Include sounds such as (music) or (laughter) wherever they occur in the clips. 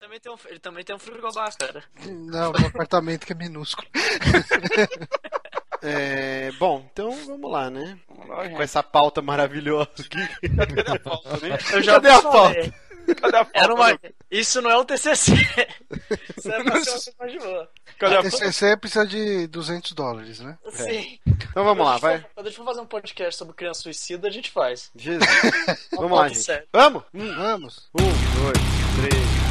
Também tem um, ele também tem um frigobar, cara. Não, um apartamento que é minúsculo. (laughs) É, bom, então vamos lá, né? Vamos lá. Com essa pauta maravilhosa aqui. Cadê a pauta, né? (laughs) Eu já Cadê a falei. Cadê a pauta? Era uma... Isso não é um TCC. (laughs) Isso é pra ser uma coisa mais de boa. Cadê a A pauta? TCC precisa de 200 dólares, né? Sim. Então vamos lá, vai. Quando a gente for fazer um podcast sobre criança suicida, a gente faz. Jesus. Uma Vamos lá, pauta gente. Vamos? Um, Vamos. um, dois, três,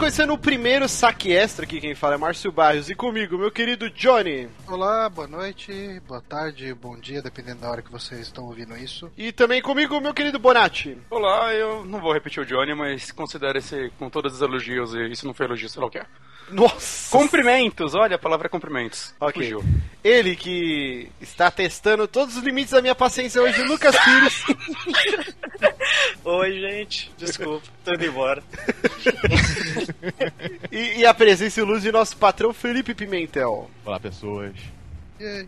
conhecendo o primeiro saque extra aqui, quem fala é Márcio Barrios. E comigo, meu querido Johnny. Olá, boa noite, boa tarde, bom dia, dependendo da hora que vocês estão ouvindo isso. E também comigo, meu querido Bonatti. Olá, eu não vou repetir o Johnny, mas considero esse com todos os elogios, e isso não foi elogio, sei lá o que é. Nossa! Cumprimentos, olha a palavra é cumprimentos. Ok. Fugiu. Ele que está testando todos os limites da minha paciência hoje, Lucas Pires. (laughs) Oi, gente. Desculpa, tô indo embora. (laughs) e, e a presença e luz de nosso patrão Felipe Pimentel. Olá, pessoas.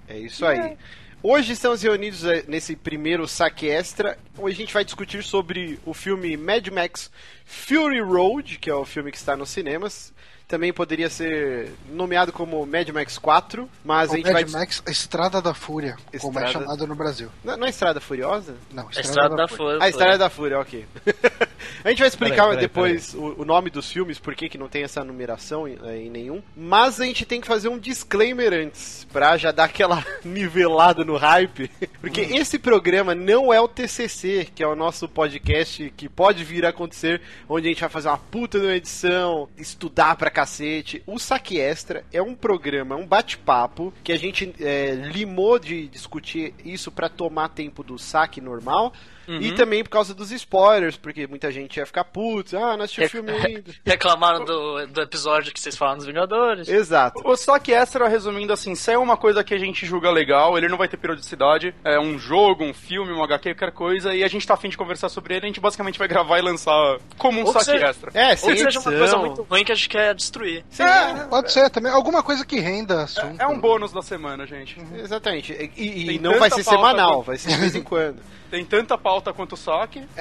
É isso aí. Hoje estamos reunidos eh, nesse primeiro saque extra. Hoje a gente vai discutir sobre o filme Mad Max Fury Road, que é o filme que está nos cinemas. Também poderia ser nomeado como Mad Max 4, mas a O gente vai. Mad Max Estrada da Fúria, como é Estrada- chamado no Brasil. Não, não é Estrada Furiosa? Não, A estrada da Fúria. A Estrada da Fúria, ok. (laughs) a gente vai explicar Peraí, peraí, depois O, o nome dos filmes, por que não tem essa numeração em, eh, em nenhum. Mas a gente tem que fazer um disclaimer antes, pra já dar aquela (laughs) nivelada no hype. (laughs) Porque esse programa não é o TCC, que é o nosso podcast que pode vir a acontecer, onde a gente vai fazer uma puta de uma edição, estudar pra cacete. O Saque Extra é um programa, um bate-papo, que a gente eh, limou de discutir isso pra tomar tempo do saque normal. E também por causa dos spoilers, porque muita gente ia ficar puto, ah, não assisti o filme ainda. (laughs) Reclamaram do, do episódio que vocês falaram dos Vingadores. Exato. O saque extra, resumindo assim, se é uma coisa que a gente julga legal, ele não vai ter periodicidade, é um jogo, um filme, um HQ, qualquer coisa, e a gente tá afim de conversar sobre ele, a gente basicamente vai gravar e lançar como um Ou que saque seja- extra. É, Ou sem que seja uma coisa muito ruim que a gente quer destruir. Sim, É, pode ser também. Alguma coisa que renda assunto. É um bônus da semana, gente. Exatamente. E, e não vai ser semanal, vai ser de vez em quando. (laughs) Tem tanta pauta quanto o saque. (laughs)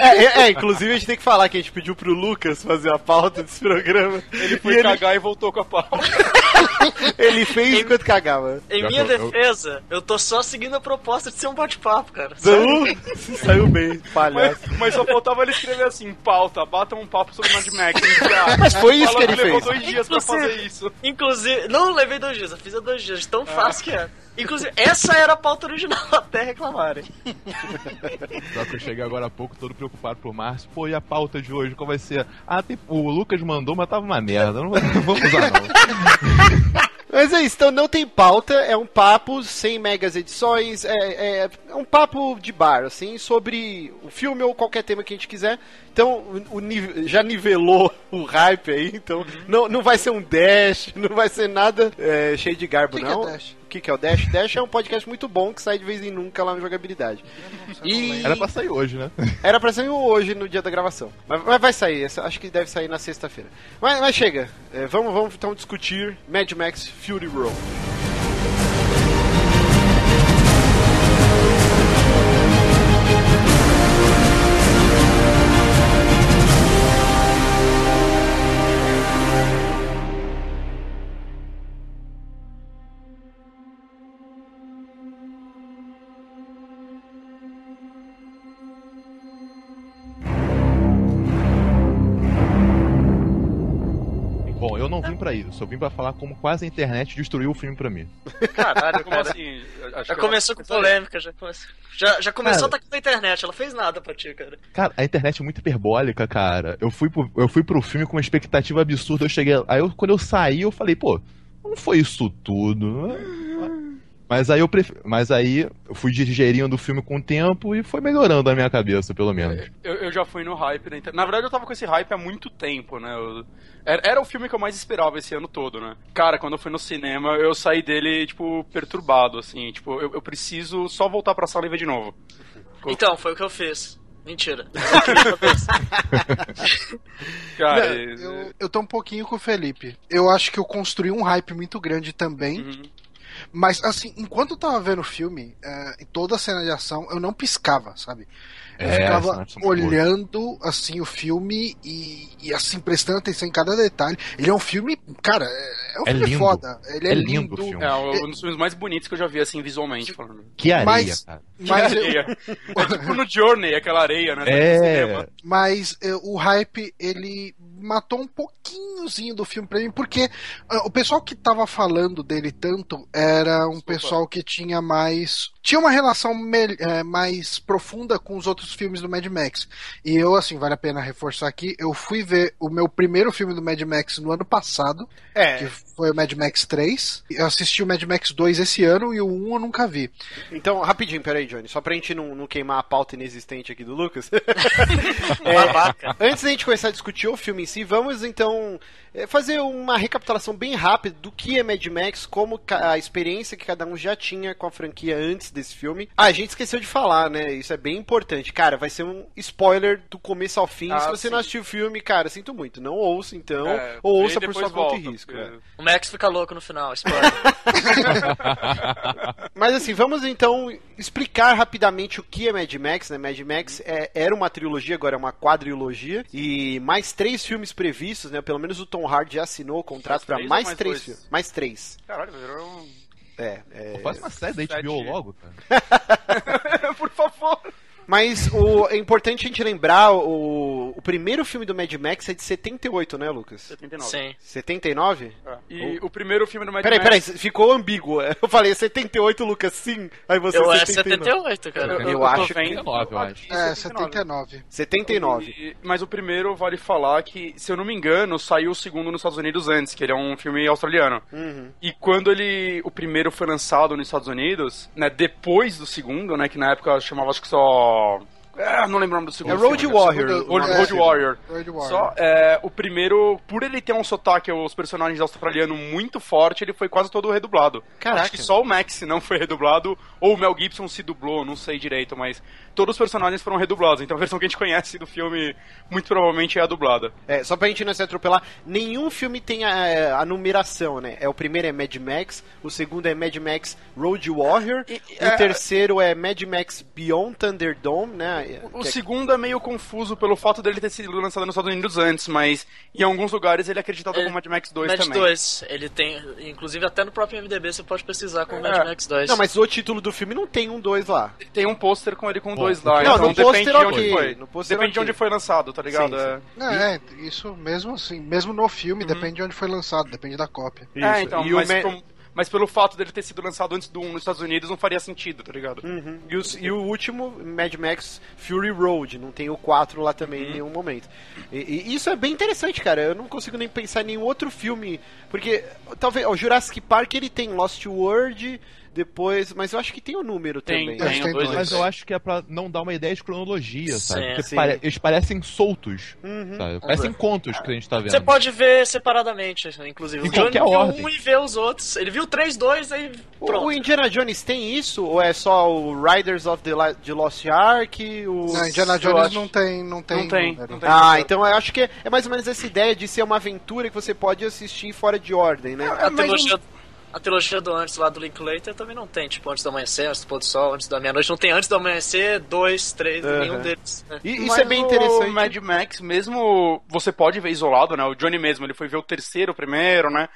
É, é, é, inclusive a gente tem que falar que a gente pediu pro Lucas fazer a pauta desse programa. Ele foi E ele, cagar e voltou com a pauta. (laughs) ele fez enquanto cagava. Em minha que defesa, eu tô só seguindo a proposta de ser um bate-papo, cara. Se saiu bem, palhaço. Mas, mas só faltava ele escrever assim, pauta, bata um papo sobre Mad Max. (laughs) Mas foi isso Fala que ele levou fez. dois dias pra fazer isso. Inclusive, não levei dois dias, eu fiz há dois dias, tão fácil que é. Inclusive, essa era a pauta original até reclamarem. (laughs) Só que eu cheguei agora há pouco todo preocupado pro Márcio. Pô, e a pauta de hoje? Qual vai ser? Ah, tem... o Lucas mandou, mas tava uma merda. Não, vou- não vamos usar, não. (laughs) Mas é isso, então não tem pauta, é um papo sem megas edições, é, é, é um papo de bar, assim, sobre o filme ou qualquer tema que a gente quiser. Então, o, o já nivelou o hype aí, então não, não vai ser um dash, não vai ser nada é, cheio de garbo, que que é não. Dash? O que, que é o Dash? Dash é um podcast muito bom que sai de vez em nunca lá no Jogabilidade. E Era pra sair hoje, né? era pra sair hoje no dia da gravação. Mas, mas vai sair, acho que deve sair na sexta-feira. Mas, mas chega, é, vamos, vamos então discutir Mad Max Fury Road. Isso. Eu vim pra falar como quase a internet destruiu o filme pra mim. Caralho, Como assim? Acho Já que começou com polêmica, já começou. Já, já começou Cara. atacando a internet, ela fez nada pra ti, cara. Cara, a internet é muito hiperbólica, cara. Eu fui pro, eu fui pro filme com uma expectativa absurda. Eu cheguei. Aí eu- quando eu saí, eu falei, pô, não foi isso tudo. Mas aí eu pref... Mas aí eu fui digerindo o filme com o tempo e foi melhorando a minha cabeça, pelo menos. Eu, eu já fui no hype da inter... Na verdade, eu tava com esse hype há muito tempo, né? Eu- Era, era o filme que eu mais esperava esse ano todo, né? Cara, quando eu fui no cinema, eu saí dele, tipo, perturbado, assim. Tipo, eu, eu preciso só voltar pra sala e ver de novo. Então, foi o que eu fiz. Mentira. (laughs) Cara, eu, eu tô um pouquinho com o Felipe. Eu acho que eu construí um hype muito grande também. Uhum. Mas, assim, enquanto eu tava vendo o filme, é, em toda a cena de ação, eu não piscava, sabe? Eu É, ficava boas. olhando, assim, o filme e, e, assim, prestando atenção em cada detalhe. Ele é um filme, cara, é, é um É filme lindo. foda. Ele é, É lindo o lindo. filme. É um dos filmes mais bonitos que eu já vi, assim, visualmente falando. Que areia, Mas- cara. Mas, areia. É tipo no Journey, aquela areia, né? É. mas é, o hype, ele matou um pouquinhozinho do filme pra mim, porque ah, o pessoal que tava falando dele tanto era um Desculpa. pessoal que tinha mais. Tinha uma relação é, mais profunda com os outros filmes do Mad Max. E eu, assim, vale a pena reforçar aqui, eu fui ver o meu primeiro filme do Mad Max no ano passado, que É, foi o Mad Max 3. Eu assisti o Mad Max 2 esse ano e o 1 eu nunca vi. então, rapidinho, peraí, Johnny, só pra gente não, não queimar a pauta inexistente aqui do Lucas. (laughs) Babaca. Antes da gente começar a discutir o filme em si, vamos então é, fazer uma recapitulação bem rápida do que é Mad Max, como a experiência que cada um já tinha com a franquia antes desse filme. Ah, a gente esqueceu de falar, né? Isso é bem importante. Cara, vai ser um spoiler do começo ao fim. Ah, Se você não sim. assistiu o filme, cara, sinto muito. Não ouça então, É, ou ouça por sua conta e risco. porque- é. O Max fica louco no final, spoiler. (laughs) Mas assim, vamos então explicar rapidamente o que é Mad Max, né? Mad Max é- era uma trilogia, agora é uma quadrilogia. E mais três filmes previstos, né? Pelo menos o Tom Hardy já assinou o contrato para mais, mais três dois? filmes. Mais três. Caralho, virou um... É, é. Pô, Faz uma série da Sete. HBO logo, cara. (laughs) (laughs) Por favor. Mas o, é importante a gente lembrar, o, o primeiro filme do Mad Max é de 78, né, Lucas? 79. Sim. 79? É. E o primeiro filme do Mad Peraí, Max... peraí, ficou ambíguo. (laughs) Eu falei 78, Lucas, sim. Aí você Eu é 79. 78, cara. Eu tô acho que- vendo- 79, eu acho. É, 79. 79. E- mas o primeiro vale falar que, se eu não me engano, saiu o segundo nos Estados Unidos antes, que ele é um filme australiano. Uhum. E quando ele. O primeiro foi lançado nos Estados Unidos, né? Depois do segundo, né? Que na época chamava acho que só. um, Ah, não lembro o nome do segundo. É Road filme. Warrior. Segundo- Road, É, Road Warrior. Road Warrior. Só, é, o primeiro, por ele ter um sotaque, os personagens australianos muito forte, ele foi quase todo redublado. Caraca. Acho que só o Max não foi redublado, ou o Mel Gibson se dublou, não sei direito, mas todos os personagens foram redublados. Então a versão que a gente conhece do filme, muito provavelmente é a dublada. É, só pra gente não se atropelar, nenhum filme tem a, a numeração, né? É, o primeiro é Mad Max, o segundo é Mad Max Road Warrior, E- o é- terceiro é Mad Max Beyond Thunderdome, né? O Que é- segundo é meio confuso pelo fato dele ter sido lançado nos Estados Unidos antes, mas em alguns lugares ele é acreditado Ele- como Mad Max 2 Mad também. 2, ele tem, inclusive até no próprio MDB você pode pesquisar com É. Mad Max 2. Não, mas o título do filme não tem um 2 lá. Tem um pôster com ele com Bom, dois lá, não, então no depende pôster de onde foi. no Depende de ok. onde foi lançado, tá ligado? Sim, sim. É. É, isso mesmo assim, mesmo no filme, depende de onde foi lançado, depende da cópia. É, então, E o mas, Ma- como- mas pelo fato dele ter sido lançado antes do 1 nos Estados Unidos, não faria sentido, tá ligado? Uhum. E, o, e o último, Mad Max Fury Road, não tem o 4 lá também Uhum. em nenhum momento. E, e isso é bem interessante, cara. Eu não consigo nem pensar em nenhum outro filme. Porque, talvez, o Jurassic Park ele tem Lost World, depois. Mas eu acho que tem o número Tem, também. Tem, tem dois. dois. Mas eu acho que é pra não dar uma ideia de cronologia, sabe? Sim, Porque sim. pare- eles parecem soltos, Uhum. sabe? Parecem contos que a gente tá vendo. Você pode ver separadamente, inclusive. Em o Johnny viu ordem. um e vê os outros. Ele viu 3, 2, aí O, pronto. o Indiana Jones tem isso? Ou é só o Riders of the, La- de Lost Ark? O... Não, Indiana Jones acho- não tem, não tem. Não tem, não tem. Ah, então eu acho que é, é mais ou menos essa ideia de ser uma aventura que você pode assistir fora de ordem, né? A mas trilogia, a trilogia do antes lá do Linklater também não tem, tipo, antes do amanhecer, antes do pôr do sol, antes da meia-noite. Não tem antes do amanhecer, dois, três, Aham. nenhum deles. né? E, isso Mas é bem O interessante. Mad Max, mesmo você pode ver isolado, né? O Johnny mesmo, ele foi ver o terceiro primeiro, né?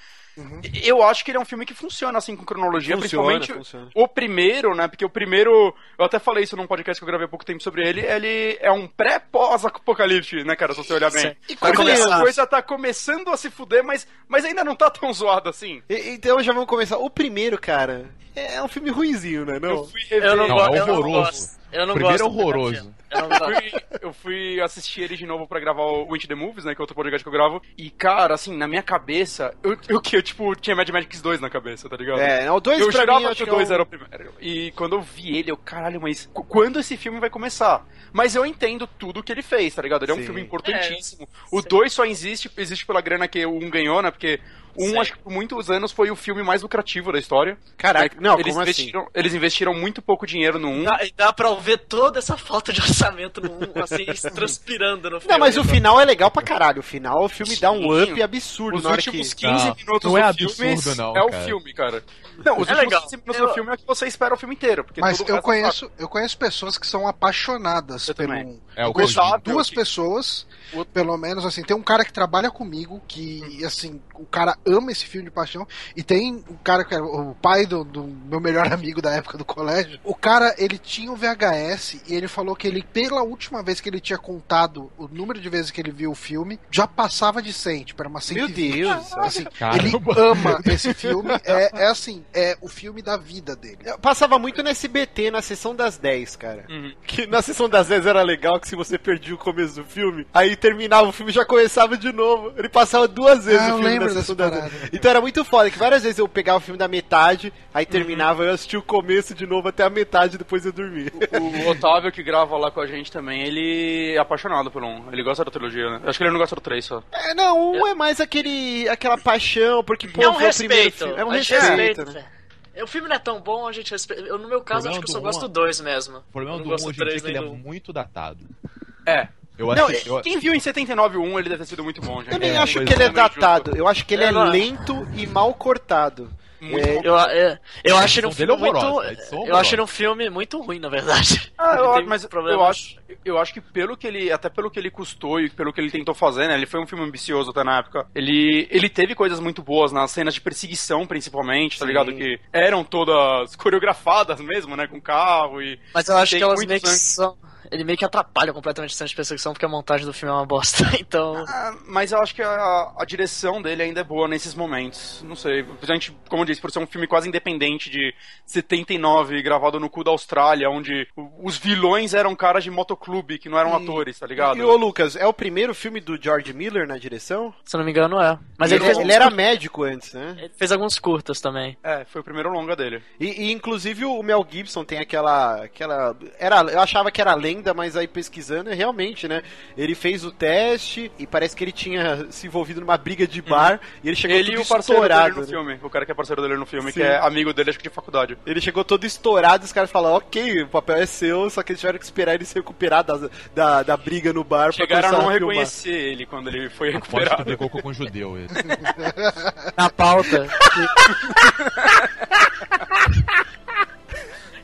Eu acho que ele é um filme que funciona assim com cronologia, Funciona, principalmente funciona. o primeiro, né? Porque o primeiro, eu até falei isso num podcast que eu gravei há pouco tempo sobre ele, ele é um pré-pós-apocalipse, né, cara, se você olhar bem. Sim. E quando começar. a coisa tá começando a se fuder, mas, mas ainda não tá tão zoado assim. E- Então já vamos começar. O primeiro, cara, é um filme ruizinho, né? Não? Eu fui rever. Eu não, Não, é eu não horroroso. gosto. Eu não O primeiro gosto é horroroso. Um Eu fui, eu fui assistir ele de novo pra gravar o Into the Movies, né? Que é outro podcast que eu gravo. E, cara, assim, na minha cabeça, eu, eu, que eu, tipo, tinha Mad Max 2 na cabeça, tá ligado? É, o 2 eu pra jurava mim acho que o que é 2 um- era o primeiro. E quando eu vi ele, eu, caralho, mas qu- quando esse filme vai começar? Mas eu entendo tudo que ele fez, tá ligado? Ele é um Sim. filme importantíssimo. É, o sim. 2 só existe, existe pela grana que o 1 ganhou, né? Porque o 1, Sim. acho que por muitos anos, foi o filme mais lucrativo da história. Caraca, É, não, eles como assim? investiram, Eles investiram muito pouco dinheiro no 1. Dá, dá pra ver toda essa falta de orçamento no um, assim, (laughs) transpirando no filme. Não, mas o final é legal pra caralho. O final, o filme dá um Sim. up absurdo Os na hora últimos que... 15 Não, minutos não é do absurdo, filme não, é o cara. filme, cara. Não, os É últimos legal. 15 minutos Eu- do filme é o que você espera o filme inteiro. Porque Mas eu é conheço, eu conheço pessoas que são apaixonadas Eu pelo também. um. É, o eu conheço duas pessoas, pelo menos assim, tem um cara que trabalha comigo que assim, o cara ama esse filme de paixão e tem um cara que é o pai do, do meu melhor (laughs) amigo da época do colégio. O cara, ele tinha o VHS e ele falou que ele pela última vez que ele tinha contado o número de vezes que ele viu o filme, já passava de 100, tipo, era uma 120. Meu Deus. Assim, Caramba. ele ama esse filme, (laughs) é, é assim, é o filme da vida dele. Eu Passava muito no SBT, na sessão das 10, cara. Uhum. Que na sessão das 10 era legal que se você perdia o começo do filme, aí terminava o filme e já começava de novo. Ele passava duas vezes Ah, o filme na sessão das parada. 10. Então era muito foda, que várias vezes eu pegava o filme da metade, aí terminava, eu assistia o começo de novo até a metade, depois eu dormia. O (laughs) Otávio, que grava lá com a gente também, ele é apaixonado por um. Ele gosta da trilogia, né? Acho que ele não gosta do 3 só. É, não, um é mais aquele, aquela paixão, porque, pô, é um foi o primeiro respeito. filme. É um respeito, respeita, né? é. O filme não é tão bom, a gente respeita. Eu, no meu caso, acho que eu só gosto um, do 2 mesmo. O problema do 1 gosto hoje em dia é três que ele é muito datado. É. Eu Não, achei. eu- Quem viu em 79 o 1, ele deve ter sido muito bom, gente. Eu nem É, acho que ele é é, datado, eu acho que ele é É, lento e mal cortado. Muito É, bom. Eu, é, eu acho ele um é filme muito. é Eu acho ele um filme muito ruim, na verdade. Ah, eu, (laughs) mas eu acho, eu acho que pelo que ele, até pelo que ele custou e pelo que ele tentou fazer, né? Ele foi um filme ambicioso até na época. Ele, ele teve coisas muito boas nas cenas de perseguição, principalmente, tá Sim. ligado? Que eram todas (laughs) coreografadas mesmo, né? Com carro e. Mas eu acho que elas meio que são. Ele meio que atrapalha completamente a cena de perseguição porque a montagem do filme é uma bosta. (laughs) Então. Ah, mas eu acho que a, a direção dele ainda é boa nesses momentos. Não sei. A gente, como eu disse, por ser um filme quase independente de 79, gravado no cu da Austrália, onde os vilões eram caras de motoclube que não eram E- atores, tá ligado? E ô Lucas, é o primeiro filme do George Miller na direção? Se eu não me engano, é. Mas ele, ele, fez ele era curtas- médico antes, né? ele fez alguns curtas também. É, foi o primeiro longa dele. E, e, inclusive o Mel Gibson tem aquela. aquela era, eu achava que era lenda, mas aí pesquisando é realmente, né? Ele fez o teste e parece que ele tinha se envolvido numa briga de bar e ele chegou Ele e todo o parceiro dele estourado. no né? filme. O cara que é parceiro dele no filme, Sim. que é amigo dele, acho que de faculdade. Ele chegou todo estourado e os caras falaram, ok, o papel é seu, só que eles tiveram que esperar ele se recuperar da, da, da briga no bar pra Chegaram a começar não filmar. reconhecer ele quando ele foi Aposto que recuperado. pegou com um judeu esse. (laughs) Na pauta. (laughs)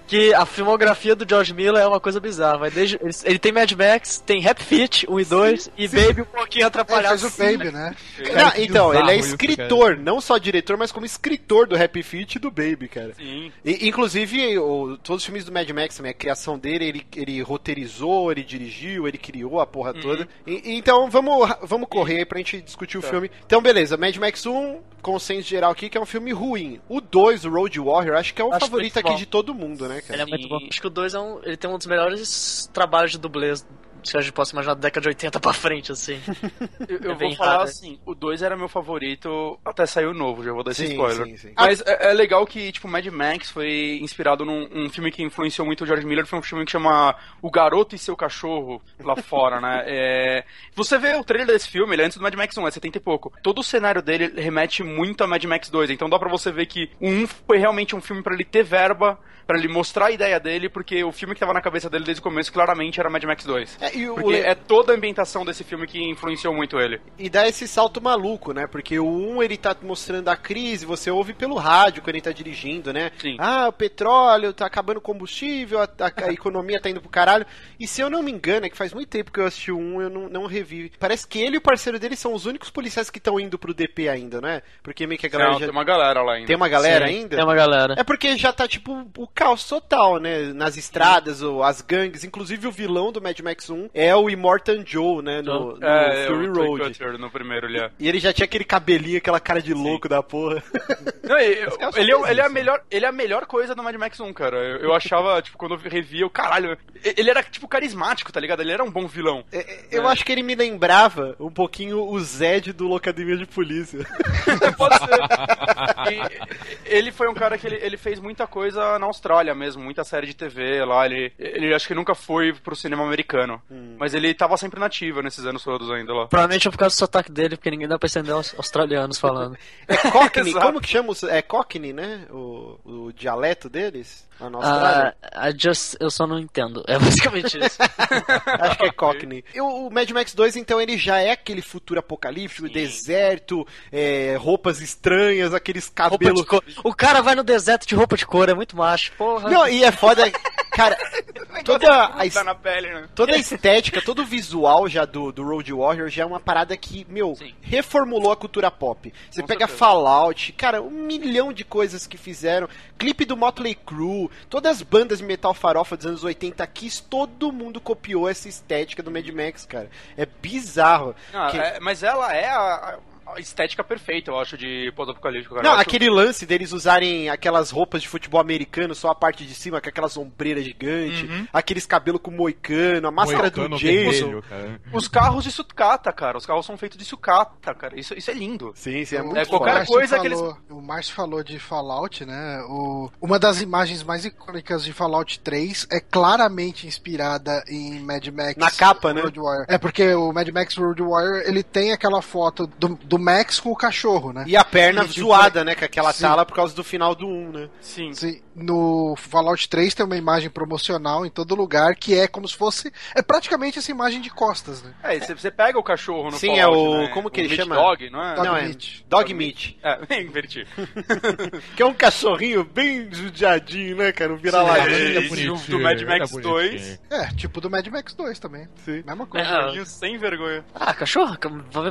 que a filmografia do George Miller é uma coisa bizarra. Vai desde, ele, ele tem Mad Max, tem Rap Fit 1 e 2 e Baby um pouquinho Ele atrapalhado. fez o Baby, né? Não, então, ele é bizarro isso, escritor, não só diretor, mas como escritor do Happy Feet e do Baby, cara. Sim. E, inclusive, o- todos os filmes do Mad Max também, a criação dele, ele, ele roteirizou, ele dirigiu, ele criou a porra toda. E- então, vamos, vamos correr aí pra gente discutir o filme. Então, beleza, Mad Max 1, consenso geral aqui, que é um filme ruim. O 2, o Road Warrior, acho que é o Acho favorito muito aqui bom. de todo mundo, né, cara? Ele é muito bom. Acho que o 2 é um, ele tem um dos melhores trabalhos de dublês que a gente possa imaginar da década de 80 pra frente, assim. (laughs) Eu, eu É vou falar raro. assim, o 2 era meu favorito até sair o novo, já vou dar esse Sim, spoiler. sim, sim. Mas é, é legal que, tipo, Mad Max foi inspirado num um filme que influenciou muito o George Miller, foi um filme que chama O Garoto e Seu Cachorro, lá fora, né? (laughs) É, Você vê o trailer desse filme, ele é antes do Mad Max 1, é 70 e pouco. Todo o cenário dele remete muito a Mad Max 2, então dá pra você ver que o 1 foi realmente um filme pra ele ter verba, pra ele mostrar a ideia dele, porque o filme que tava na cabeça dele desde o começo claramente era Mad Max 2. É, e, o- Porque é toda a ambientação desse filme que influenciou muito ele. e dá esse salto maluco, né? Porque o 1 ele tá mostrando a crise, você ouve pelo rádio quando ele tá dirigindo, né? Sim. Ah, o petróleo tá acabando o combustível, a, a- a (laughs) economia tá indo pro caralho. E se eu não me engano, é que faz muito tempo que eu assisti o 1, eu não, não revi. Parece que ele e o parceiro dele são os únicos policiais que estão indo pro DP ainda, não é? Porque meio que a galera Não, já... tem uma galera lá ainda. Tem uma galera Sim, ainda? Tem uma galera. É porque já tá, tipo, o caos total, né? Nas estradas, ou as gangues. Inclusive, o vilão do Mad Max 1 1 é o Immortan Joe, né? No, no É, Fury o Toy Road. Cutter no primeiro ele é. E ele já tinha aquele cabelinho, aquela cara de louco da porra. Não, e- só ele, é, ele, é a melhor, ele é a melhor coisa do Mad Max 1, cara. Eu, eu achava, (laughs) tipo, quando eu revia, eu, caralho, ele era, tipo, carismático, tá ligado? Ele era um bom vilão. É, Eu acho que ele me lembrava um pouquinho o Zed do Locademia de Polícia. (laughs) Pode ser. E ele foi um cara que ele, ele fez muita coisa na Austrália mesmo, muita série de TV lá. Ele, ele acho que nunca foi pro cinema americano. Mas ele tava sempre nativo nesses anos todos ainda lá. Provavelmente é por causa do sotaque dele, porque ninguém dá pra entender os australianos falando. É Cockney, (laughs) como que chama? É Cockney, né? O, o dialeto deles? Lá na Austrália. Ah, I just, eu só não entendo. É basicamente isso. (laughs) Acho que é Cockney. E o Mad Max 2, então, ele já é aquele futuro apocalíptico, deserto, é, roupas estranhas, aqueles cabelos. O cara vai no deserto de roupa de cor, é muito macho. Porra. Não, e é foda. (laughs) Cara, (laughs) toda a, Tá na pele, né? toda a estética, todo o visual já do, do Road Warrior já é uma parada que, meu, Sim. reformulou a cultura pop. Você Com pega certeza. Fallout, cara, um milhão de coisas que fizeram. Clipe do Motley Crue, todas as bandas de metal farofa dos anos 80 Kiss, todo mundo copiou essa estética do Mad Max, cara. É bizarro. Não, Que- é- mas ela é a, a estética perfeita, eu acho, de pós-apocalíptico. Não, acho- aquele lance deles usarem aquelas roupas de futebol americano, só a parte de cima, com aquelas ombreiras gigantes, aqueles cabelos com moicano, a máscara Moicano do Jason. cara. Os carros de sucata, cara. Os carros são feitos de sucata, cara. Isso, isso é lindo. Sim, sim, é O- muito É, qualquer o foda. Márcio coisa que falou, O Márcio falou de Fallout, né? O, uma das imagens mais icônicas de Fallout 3 é claramente inspirada em Mad Max. Na capa, né? Road Warrior. É porque o Mad Max Road Warrior ele tem aquela foto do, do Max com o cachorro, né? E a perna E, zoada, né? Com aquela sim. tala por causa do final do 1, né? Sim. Sim, no Fallout 3 tem uma imagem promocional em todo lugar que é como se fosse. É praticamente essa imagem de costas, né? É, e você, pega o cachorro no Sim, é Fallout, o- né? como que O ele Meat chama? Dog, não é? Dog Não, é meat. Dog Meat. É, (laughs) inverti. (laughs) Que é um cachorrinho bem judiadinho, né, cara? Um vira-lata. É bonitinho, do Mad Max é 2. bonitinho. É, tipo do Mad Max 2 também. Sim. Mesma coisa. É, Cachorrinho sem vergonha. Ah, cachorro,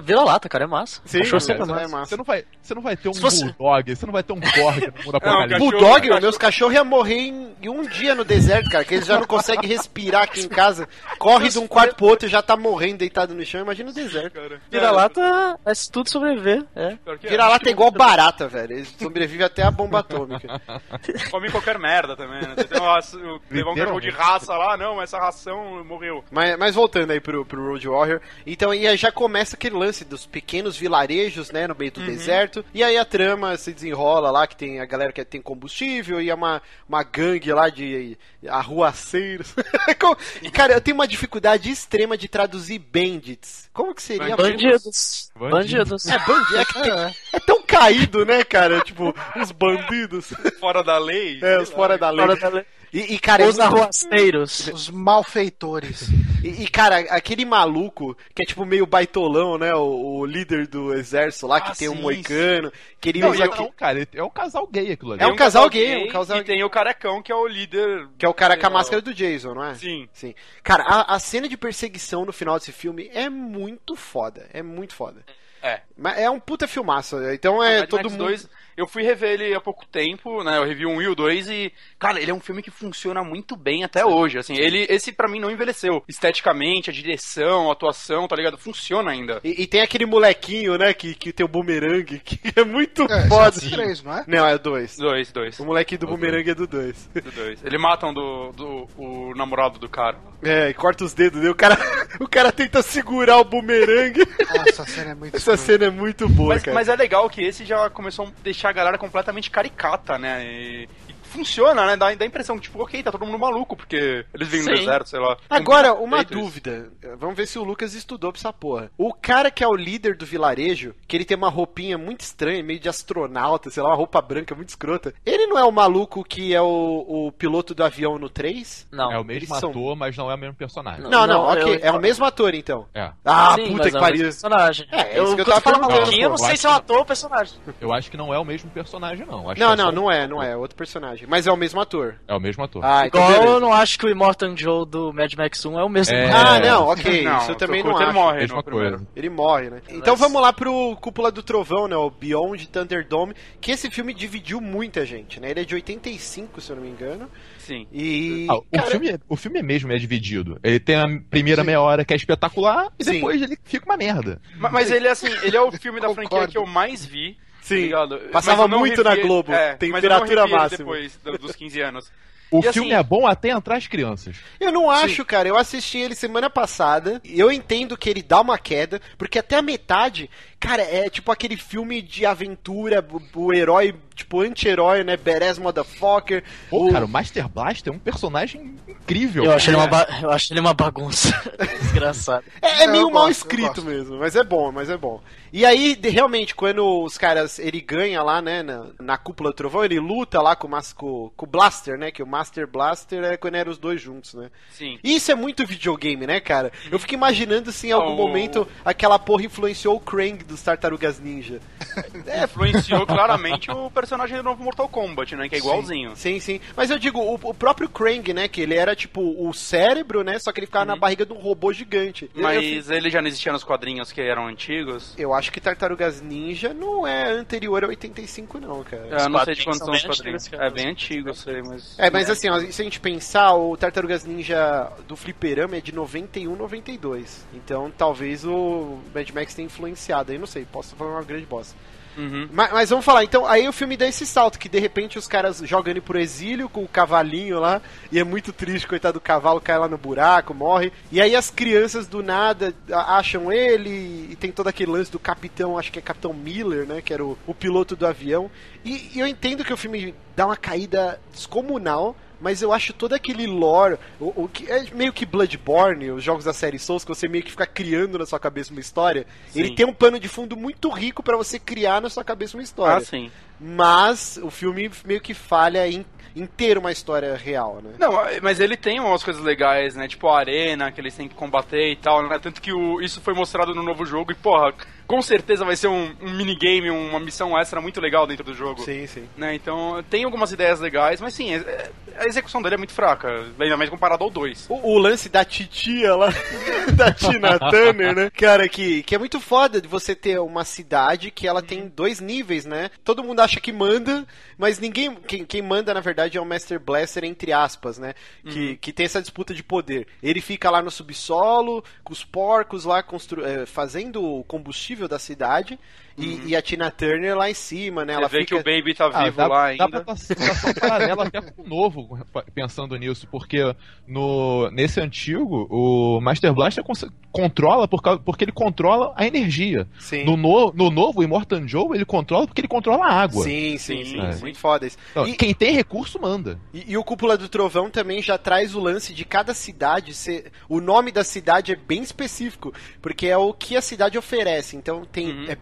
vira lata, cara, é massa. Sim, cachorro cara, sempre é é massa. Você não vai, você não vai ter um bulldog, você não vai ter um gorg no mundo (laughs) cachorro- Bulldog, cachorro- meus cachorros iam morrer em, em um dia no deserto, cara, que eles já não conseguem respirar aqui em casa. Corre de um quarto pro outro e já tá morrendo deitado no chão. Imagina o deserto. Cara. Vira lata é se tudo sobreviver. É. É. Vira-lata é igual barata, velho. Eles sobrevivem até a bomba atômica. (laughs) Come qualquer merda também, né? Tem uma, levar um cachorro de raça lá, não, essa ração morreu. Mas, mas voltando aí pro, pro Road Warrior, então aí já começa aquele lance dos pequenos vilarejos, né, no meio do deserto, e aí a trama se desenrola lá, que tem a galera que tem combustível, e é uma, uma gangue lá de arruaceiros. (laughs) Cara, eu tenho uma dificuldade extrema de traduzir bandits. Como que seria? Bandidos. Bandidos. Bandidos. É, bandido. É, que tem- é tão caído, né, cara? Tipo, os bandidos. Fora da lei. É, os fora da lei. Fora da lei. E, e, cara, é Os arruaceiros. Os malfeitores. E, e, cara, aquele maluco que é tipo meio baitolão, né? O, o líder do exército lá, que Ah, tem um sim, moicano, que ele Não, usa não, cara, é um casal gay aquilo ali. É um casal gay, um casal E tem o carecão, que é o líder. que é o cara com a É, máscara do Jason, não é? Sim. Sim. Cara, a, a cena de perseguição no final desse filme é muito foda. É muito foda. É. Mas é um puta filmaço. Então é todo mundo. 2, eu fui rever ele há pouco tempo, né? Eu revi um e o 2 e, cara, ele é um filme que funciona muito bem até hoje, assim. Ele, esse pra mim não envelheceu. Esteticamente, a direção, a atuação, tá ligado? Funciona ainda. E, e tem aquele molequinho, né, que, que tem o bumerangue, (laughs) que é muito É, esse foda. é o 3, não é? Não, é o 2. Dois, dois. O molequinho do bumerangue é do 2. do dois. Eles matam do, do, o namorado do cara. É, e corta os dedos dele. O cara, (laughs) o cara tenta segurar o bumerangue. Nossa, essa cena é muito Essa escrota. cena é muito boa, Mas, cara. mas é legal que esse já começou a deixar a galera completamente caricata, né? E funciona, né? Dá, dá a impressão que, tipo, ok, tá todo mundo maluco, porque eles vêm no Sim. deserto, sei lá. Agora, uma isso. dúvida. Vamos ver se o Lucas estudou pra essa porra. O cara que é o líder do vilarejo, que ele tem uma roupinha muito estranha, meio de astronauta, sei lá, uma roupa branca muito escrota. Ele não é o maluco que é o, o piloto do avião no 3? Não. É o mesmo eles são- ator, mas não é o mesmo personagem. Não. Não, não, ok. eu- É o mesmo ator, então. É. Ah, Sim, puta que é o pariu. personagem. É, é eu, isso que eu tava maluquinho, eu não sei se é um ator ou personagem. Eu acho que não é o mesmo personagem, não. Acho Não, que é não, só não é, não é. É outro personagem. Personagem. Mas é o mesmo ator. É o mesmo ator. Ah, então Igual eu não acho que o Immortan Joe do Mad Max 1 é o mesmo. É. Ah, não, ok. Não, isso eu também não ele acho. morre Mesma coisa. Ele morre, né? Então vamos lá pro Cúpula do Trovão, né? O Beyond Thunderdome, que esse filme dividiu muita gente, né? Ele é de 85, se eu não me engano. Sim. E. Ah, o, cara, filme, é- o filme mesmo é dividido. Ele tem a primeira meia hora que é espetacular e Sim. depois ele fica uma merda. Ma- Mas ele, assim, ele é o filme da (laughs) franquia que eu mais vi. Tá Sim. ligado? Passava muito na Globo, é, temperatura mas eu não revi ele máxima. depois do- dos 15 anos. O E filme assim- é bom até entrar as crianças. Eu não acho, cara. Eu assisti ele semana passada. Eu entendo que ele dá uma queda, porque até a metade, cara, é tipo aquele filme de aventura, o, o herói, tipo, anti-herói, né? Badass motherfucker. Pô, o- cara, o Master Blaster é um personagem incrível. Eu acho, ele uma cara. ba- eu acho ele uma bagunça. (laughs) Desgraçado. É, é meio gosto, mal escrito mesmo, mas é bom, mas é bom. E aí, de- realmente, quando os caras, ele ganha lá, né, na, na cúpula do trovão, ele luta lá com, o mas- com, com o Blaster, né, que o Master Blaster é quando eram os dois juntos, né. Sim. E isso é muito videogame, né, cara? Eu fico imaginando se em algum Oh. momento aquela porra influenciou o Krang dos Tartarugas Ninja. É, influenciou claramente o personagem do novo Mortal Kombat, né? Que é igualzinho. Sim, sim. Mas eu digo, o, o próprio Krang, né, que ele era tipo o cérebro, né, só que ele ficava na barriga de um robô gigante. Eu Mas ele já não existia nos quadrinhos que eram antigos. Eu acho que Tartarugas Ninja não é anterior a 85, não, cara. Eu não sei de quando são os quadrinhos. É bem antigo, eu sei, mas. É, mas assim, ó, se a gente pensar, o Tartarugas Ninja do Fliperama é de 91, 92. Então talvez o Mad Max tenha influenciado aí, não sei, posso falar uma grande bosta. Uhum. Mas, mas vamos falar, então, aí o filme dá esse salto, que de repente os caras jogam ele pro exílio com o cavalinho lá, e é muito triste, coitado do cavalo, cai lá no buraco, morre. E aí as crianças do nada acham ele, e tem todo aquele lance do capitão, acho que é Capitão Miller, né, que era o, o piloto do avião. E, e eu entendo que o filme dá uma caída descomunal, mas eu acho todo aquele lore, o, o que é meio que Bloodborne, os jogos da série Souls, que você meio que fica criando na sua cabeça uma história. Sim. Ele tem um pano de fundo muito rico pra você criar na sua cabeça uma história. Ah, sim. Mas o filme meio que falha em, em ter uma história real, né? Não, mas ele tem umas coisas legais, né? Tipo a arena que eles têm que combater e tal, né? Tanto que o, isso foi mostrado no novo jogo e, porra, com certeza vai ser um, um minigame, uma missão extra muito legal dentro do jogo. Sim, sim. Né? Então tem algumas ideias legais, mas sim, é- é- a execução dele é muito fraca, ainda mais comparado ao 2. O, o lance da titia lá, (laughs) da Tina Turner, né? Cara, que, que é muito foda de você ter uma cidade que ela tem dois níveis, né? Todo mundo acha que manda, mas ninguém. Quem, quem manda, na verdade, é o Master Blaster, entre aspas, né? Que, que tem essa disputa de poder. Ele fica lá no subsolo, com os porcos lá, constru, eh, fazendo o combustível da cidade. E, e a Tina Turner lá em cima, né? Você Ela vê fica... que o Baby tá Ah, vivo dá, lá dá ainda. pra ter situação paralela até com o novo, pensando nisso, porque no, nesse antigo, o Master Blaster controla por causa, porque ele controla a energia. Sim. No, no, no novo, o Immortan Joe, ele controla porque ele controla a água. Sim, sim, sim. É. Muito foda isso. Então, E- Quem tem recurso, manda. E, e o Cúpula do Trovão também já traz o lance de cada cidade ser. O nome da cidade é bem específico, porque é o que a cidade oferece. Então tem Uhum. é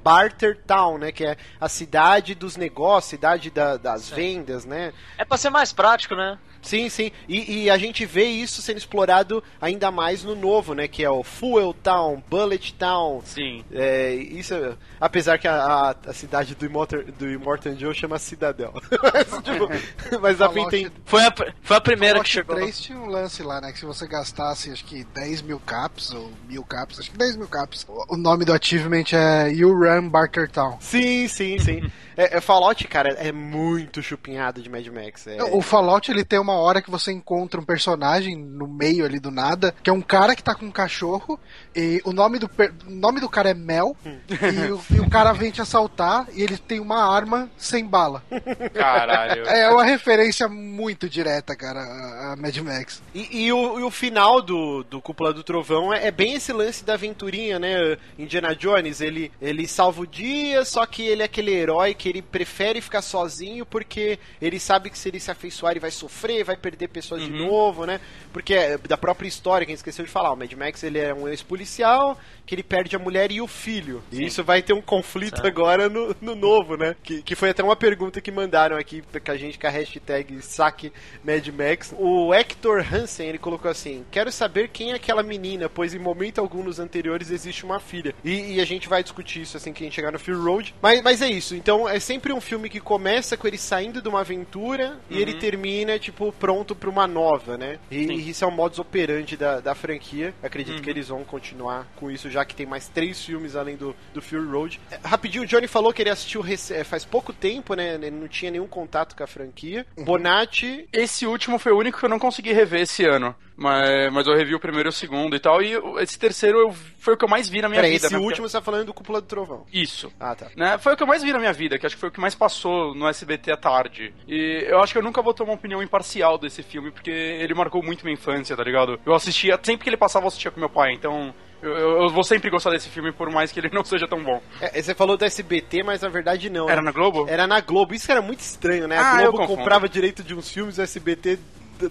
Town, né? Que é a cidade dos negócios, cidade da- das vendas, né? É pra ser mais prático, né? Sim, sim. E, e a gente vê isso sendo explorado ainda mais no novo, né? Que é o Fuel Town, Bullet Town. Sim. É, isso, é- apesar que a, a, a cidade do Immortan, do Immortan Joe chama Cidadel. (laughs) mas, tipo, (laughs) mas dá pra Fallout- entender. Foi a, foi a primeira que chegou. 3 tinha um lance lá, né? Que se você gastasse, acho que 10 mil caps, ou mil caps, acho que 10 mil caps. O o nome do achievement é You Run Barker Town. Sim, sim, sim. (laughs) é, é, Fallout, cara, é muito chupinhado de Mad Max. É, O Fallout, ele tem uma hora que você encontra um personagem no meio ali do nada, que é um cara que tá com um cachorro, e o nome do, per- o nome do cara é Mel, e, o, e o cara vem te assaltar, e ele tem uma arma sem bala. (laughs) Caralho. É uma referência muito direta, cara, a, a Mad Max. E, e o, e o final do, do Cúpula do Trovão é, é bem esse lance da aventurinha, né? Indiana Jones, ele, ele salva o dia, só que ele é aquele herói que ele prefere ficar sozinho porque ele sabe que se ele se afeiçoar ele vai sofrer, vai perder pessoas de novo, né? Porque é da própria história, quem esqueceu de falar, o Mad Max ele é um ex-policial que ele perde a mulher e o filho. E isso vai ter um conflito agora no, no novo, né? Que, que foi até uma pergunta que mandaram aqui pra a gente com a hashtag saque Mad Max. O Hector Hansen, ele colocou assim: Quero saber quem é aquela menina, pois em momento algum nos anteriores existe uma filha. E, e a gente vai discutir isso assim que a gente chegar no Fury Road. Mas, mas é isso, então é sempre um filme que começa com ele saindo de uma aventura e ele termina, tipo, pronto pra uma nova, né? E, e isso é o modus operandi da, da franquia. Acredito que eles vão continuar com isso, já que tem mais três filmes além do, do Fury Road. É, rapidinho, o Johnny falou que ele assistiu é, faz pouco tempo, né? Ele não tinha nenhum contato com a franquia. Bonatti. Esse último foi o único que eu não consegui rever esse ano. Mas, mas eu revi o primeiro e o segundo e tal. E esse terceiro eu- foi o que eu mais vi na minha Peraí, vida. esse né? último você tá falando do Cúpula do Trovão. Isso. Ah, tá. Né? Foi o que eu mais vi na minha vida, que acho que foi o que mais passou no SBT à tarde. E eu acho que eu nunca vou ter uma opinião imparcial desse filme, porque ele marcou muito minha infância, tá ligado? Eu assistia, sempre que ele passava, eu assistia com meu pai, então eu, eu- eu vou sempre gostar desse filme, por mais que ele (laughs) não seja tão bom. É, você falou do SBT, mas na verdade não. Era né? na Globo? Era na Globo. Isso era muito estranho, né? Ah, A eu Globo comprava direito de uns filmes, o SBT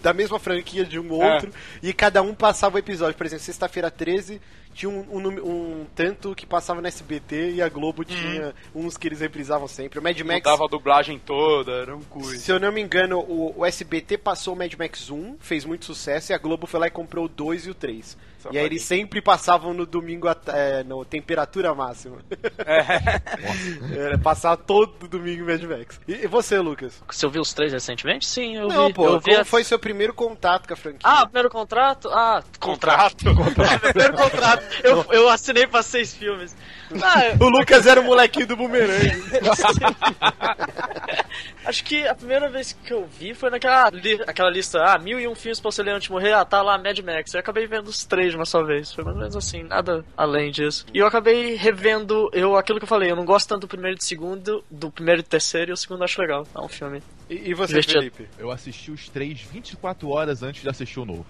da mesma franquia de um É. outro, e cada um passava o episódio. Por exemplo, sexta-feira 13 tinha um, um um tanto que passava no SBT e a Globo tinha uns que eles reprisavam sempre. O Mad Max. Mudava a dublagem toda, era um coisa. Se eu não me engano, o, o SBT passou o Mad Max 1, fez muito sucesso, e a Globo foi lá e comprou o 2 e o 3. E aí eles sempre passavam no domingo, é, no temperatura máxima. (laughs) Era passar todo domingo Mad Max. E, e você, Lucas? Você ouviu os três recentemente? Sim, eu não, vi. pô, eu vi qual a- foi seu primeiro contato com a franquia? Ah, primeiro contrato? Ah, contrato. Contrato? (laughs) primeiro contrato. (laughs) Eu, eu assinei pra seis filmes. Ah, (laughs) O Lucas era o molequinho do bumerangue. (laughs) acho que a primeira vez que eu vi foi naquela li- aquela lista, ah, mil e um filmes pra você ler antes de morrer, ah, tá lá Mad Max. Eu acabei vendo os três de uma só vez. Foi mais ou menos assim, nada além disso. E eu acabei revendo, eu, aquilo que eu falei, eu não gosto tanto do primeiro e do segundo, do primeiro e do terceiro, e o segundo acho legal. É um filme. E, e você. Felipe? Eu assisti os três 24 horas antes de assistir o novo.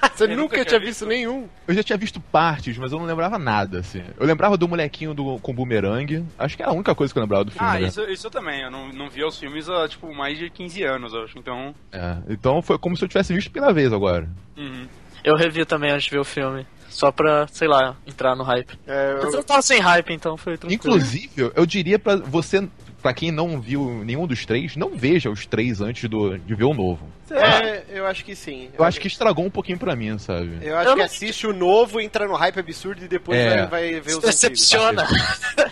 (laughs) Você Eu nunca nunca tinha tinha visto nenhum. Eu já tinha visto partes, mas eu não lembrava nada, assim. Eu lembrava do molequinho do, com bumerangue. Acho que era a única coisa que eu lembrava do filme. Ah, né? isso, isso eu também. Eu não, não via os filmes há, tipo, mais de 15 anos, eu acho. Então. É, então foi como se eu tivesse visto pela vez agora. uhum. Eu revi também antes de ver o filme. Só pra, sei lá, entrar no hype. É, Mas eu- eu tava sem hype, então foi tranquilo. Inclusive, eu- eu diria pra você, pra quem não viu nenhum dos três, não veja os três antes do, de ver o novo. é, eu acho que sim. Eu acho que estragou um pouquinho pra mim, sabe? Eu acho Eu que não- assiste o novo, entra no hype absurdo e depois É. vai, vai ver os decepciona. (laughs)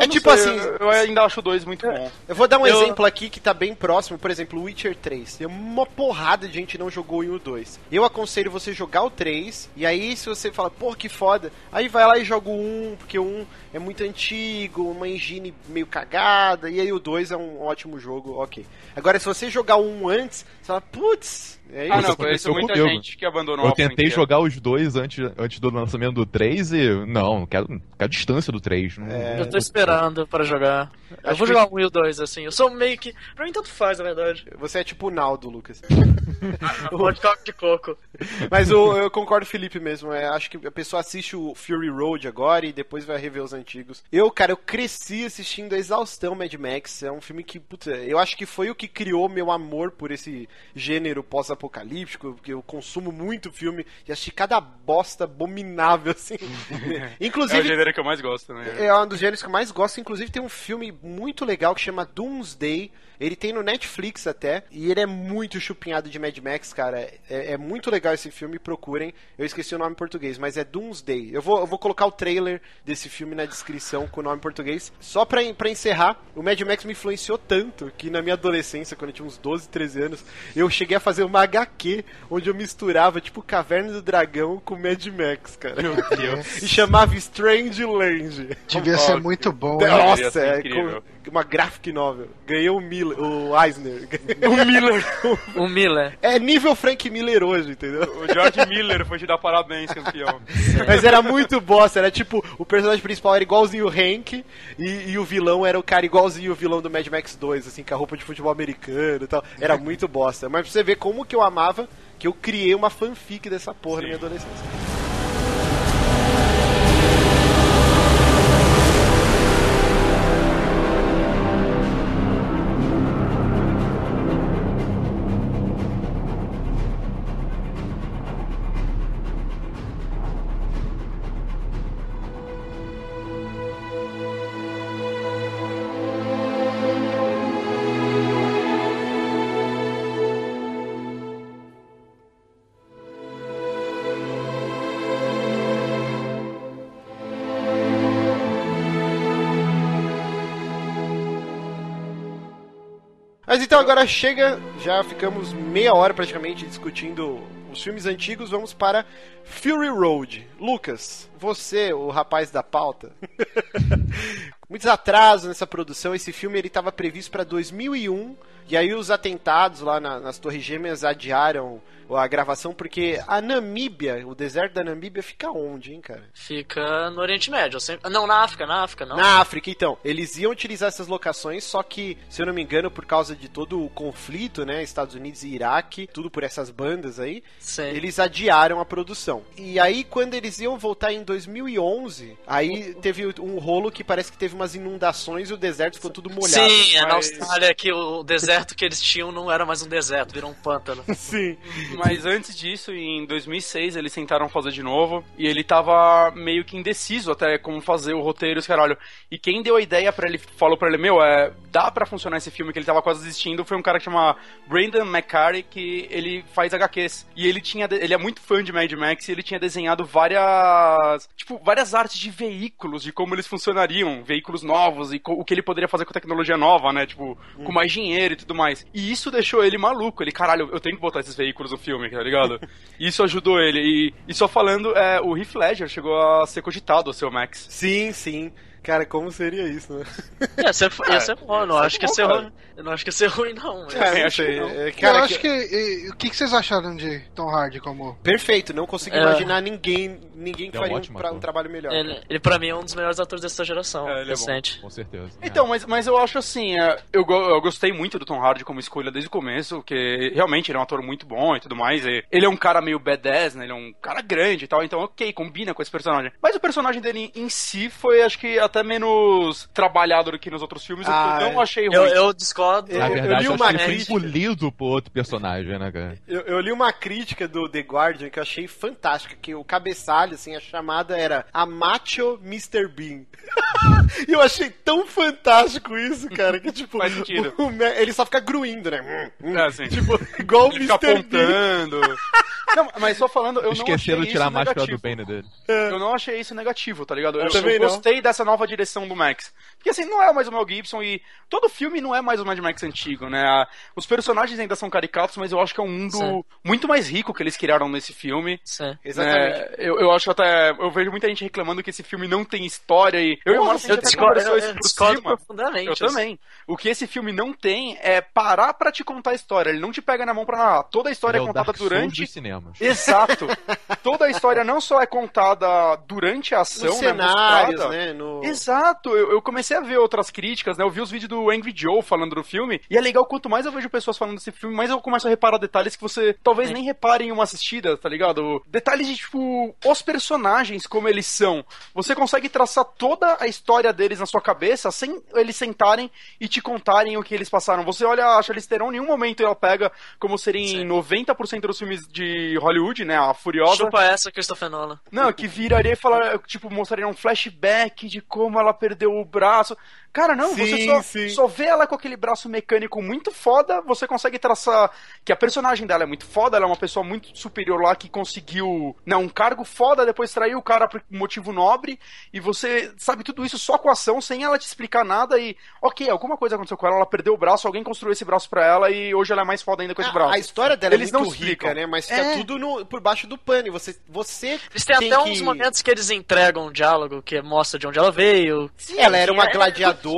É tipo assim- Eu, eu ainda acho dois muito bom. Eu vou dar um Eu- exemplo aqui que tá bem próximo, por exemplo, Witcher 3. Tem uma porrada de gente que não jogou em o 2. Eu aconselho você jogar o 3, e aí se você fala, pô, que foda, aí vai lá e joga o 1, porque o 1 é muito antigo, uma engine meio cagada, e aí o 2 é um ótimo jogo, ok. Agora, se você jogar o 1 antes, você fala, putz, é isso. Ah, não, Isso conheço muita comigo. gente que abandonou Eu tentei jogar os dois antes, antes do lançamento do 3 e. Não, quero, quero distância do 3. Não, É. Eu tô esperando pra jogar. Eu Acho vou que- jogar um e o dois, assim. Eu sou meio que. Pra mim tanto faz, na verdade. Você é tipo o Naldo, Lucas. (laughs) Pode copo de coco. (laughs) Mas eu, eu concordo com o Felipe mesmo. é, acho que a pessoa assiste o Fury Road agora e depois vai rever os antigos. Eu, cara, eu cresci assistindo a exaustão Mad Max. É um filme que, puta, eu acho que foi o que criou meu amor por esse gênero pós-apocalíptico, porque eu consumo muito filme e assisti cada bosta abominável, assim. (laughs) É o Inclusive, gênero que eu mais gosto, né? é um dos gêneros que eu mais gosto. Inclusive, tem um filme muito legal que chama Doomsday. Ele tem no Netflix até. E ele é muito chupinhado de Mad Max, cara. É, é muito legal esse filme, procurem. Eu esqueci o nome em português, mas é Doomsday. Eu vou, eu vou colocar o trailer desse filme na descrição com o nome em português. Só pra, pra encerrar, o Mad Max me influenciou tanto que na minha adolescência, quando eu tinha uns 12, 13 anos, eu cheguei a fazer uma HQ onde eu misturava, tipo, Caverna do Dragão com Mad Max, cara. Meu Deus. e chamava Strange Land. Devia ser muito bom, Nossa, ser é incrível. com- uma graphic novel. Ganhei o Miller, o Eisner. O Miller. O Miller. É nível Frank Miller hoje, entendeu? O George Miller foi te dar parabéns, campeão. (laughs) Mas era muito bosta, era tipo, o personagem principal era igualzinho o Hank e, e o vilão era o cara igualzinho o vilão do Mad Max 2, assim, com a roupa de futebol americano e tal. Era muito bosta. Mas pra você ver como que eu amava, que eu criei uma fanfic dessa porra na minha adolescência. Agora chega, já ficamos meia hora praticamente discutindo os filmes antigos, vamos para Fury Road. Lucas, você, o rapaz da pauta. (laughs) Muitos atrasos nessa produção. Esse filme ele estava previsto para 2001 e aí os atentados lá na, nas Torres Gêmeas adiaram a gravação porque a Namíbia, o deserto da Namíbia fica onde, hein, cara? Fica no Oriente Médio. Sempre... Não, na África, na África, não. Na África, então. Eles iam utilizar essas locações, só que, se eu não me engano, por causa de todo o conflito, né, Estados Unidos e Iraque, tudo por essas bandas aí, Sim. eles adiaram a produção. E aí, quando eles iam voltar em 2011, aí teve um rolo que parece que teve umas inundações e o deserto ficou tudo molhado. Sim, é na mas- Austrália que o deserto que eles tinham não era mais um deserto, virou um pântano. (laughs) Sim. Mas antes disso, em 2006, eles tentaram fazer de novo e ele tava meio que indeciso até como fazer o roteiro, esse caralho. E quem deu a ideia pra ele, falou pra ele, meu, é, dá pra funcionar esse filme que ele tava quase desistindo, foi um cara que chama Brandon McCarry, que ele faz HQs. E ele tinha, ele é muito fã de Mad Max e ele tinha desenhado várias, tipo, várias artes de veículos, de como eles funcionariam, veículos novos e o que ele poderia fazer com tecnologia nova, né, tipo, com mais dinheiro e tudo mais. E isso deixou ele maluco, ele, caralho, eu tenho que botar esses veículos no filme, tá ligado? (laughs) Isso ajudou ele. E, e só falando, é, o Heath Ledger chegou a ser cogitado a ser o Max. Sim, sim. Cara, como seria isso, né? Ia ser, ia ser bom, eu não é acho que ia ser ruim. Eu não acho que ia ser ruim, não. Cara, não acho que não. É, Cara, eu que- acho que. e- o que, que vocês acharam de Tom Hardy como. Perfeito, não consigo É. imaginar ninguém, ninguém que é um faria um, pra- um trabalho melhor. Ele, ele, pra mim, é um dos melhores atores dessa geração. É, ele é bom. recente. Com certeza. Então, mas, mas eu acho assim, é, eu, eu gostei muito do Tom Hardy como escolha desde o começo, porque realmente ele é um ator muito bom e tudo mais. e ele é um cara meio badass, né? Ele é um cara grande e tal, então ok, combina com esse personagem. Mas o personagem dele em si foi, acho que, até menos trabalhado do que nos outros filmes, o Ah, que eu não achei ruim. Eu, eu discordo. Eu- Na eu verdade, li eu, uma acho que ele foi crítica. engolido por outro personagem, né, cara? Eu, eu li uma crítica do The Guardian que eu achei fantástica, que o cabeçalho, assim, a chamada era a Macho Mr. Bean. (laughs) e eu achei tão fantástico isso, cara, que tipo, Faz sentido. o- o- ele só fica gruindo, né? É, assim. (laughs) Tipo, igual o Ele fica Mr. Bean. apontando. (laughs) Não, mas só falando, eu Esqueceram não achei tirar a isso máscara negativo. do Bane dele. Eu não achei isso negativo, tá ligado? Eu, também eu não. gostei dessa nova direção do Max. Porque assim, não é mais o Mel Gibson e todo filme não é mais o Mad Max antigo, né? Os personagens ainda são caricatos, mas eu acho que é um mundo Sim. muito mais rico que eles criaram nesse filme. Sim. Exatamente. É, eu, eu acho até. Eu vejo muita gente reclamando que esse filme não tem história e. Eu Porra, Eu até discordo, eu, isso eu discordo profundamente. Eu assim. também. O que esse filme não tem é parar pra te contar a história. Ele não te pega na mão pra narrar. Toda a história Ele é é contada Dark Souls durante. Exato. (laughs) Toda a história não só é contada durante a ação, Os né, cenários, mostrada. né? No... Exato, eu, eu comecei a ver outras críticas, né? Eu vi os vídeos do Angry Joe falando do filme, e é legal quanto mais eu vejo pessoas falando desse filme, mais eu começo a reparar detalhes que você talvez nem repare em uma assistida, tá ligado? Detalhes de, tipo, os personagens, como eles são. Você consegue traçar toda a história deles na sua cabeça sem eles sentarem e te contarem o que eles passaram. Você olha a Charlize Theron, em nenhum momento ela pega, como seria em Sim. 90% dos filmes de Hollywood, né? A Furiosa. Chupa essa, Christopher Nolan. Não, que viraria e falar, tipo, mostraria um flashback de como ela perdeu o braço. Cara, não, você Sim, só, sim. só vê ela com aquele braço mecânico muito foda, você consegue traçar que a personagem dela é muito foda, ela é uma pessoa muito superior lá que conseguiu, né, um cargo foda, depois traiu o cara por motivo nobre, e você sabe tudo isso só com ação, sem ela te explicar nada, e ok, alguma coisa aconteceu com ela, ela perdeu o braço, alguém construiu esse braço pra ela, e hoje ela é mais foda ainda com esse A, braço. a história dela Eles é não muito explicam. rica, né? Mas fica É. tudo no- por baixo do pano. Você, você Eles têm tem até que... uns momentos que eles entregam um diálogo que mostra de onde ela veio. Ela era uma É-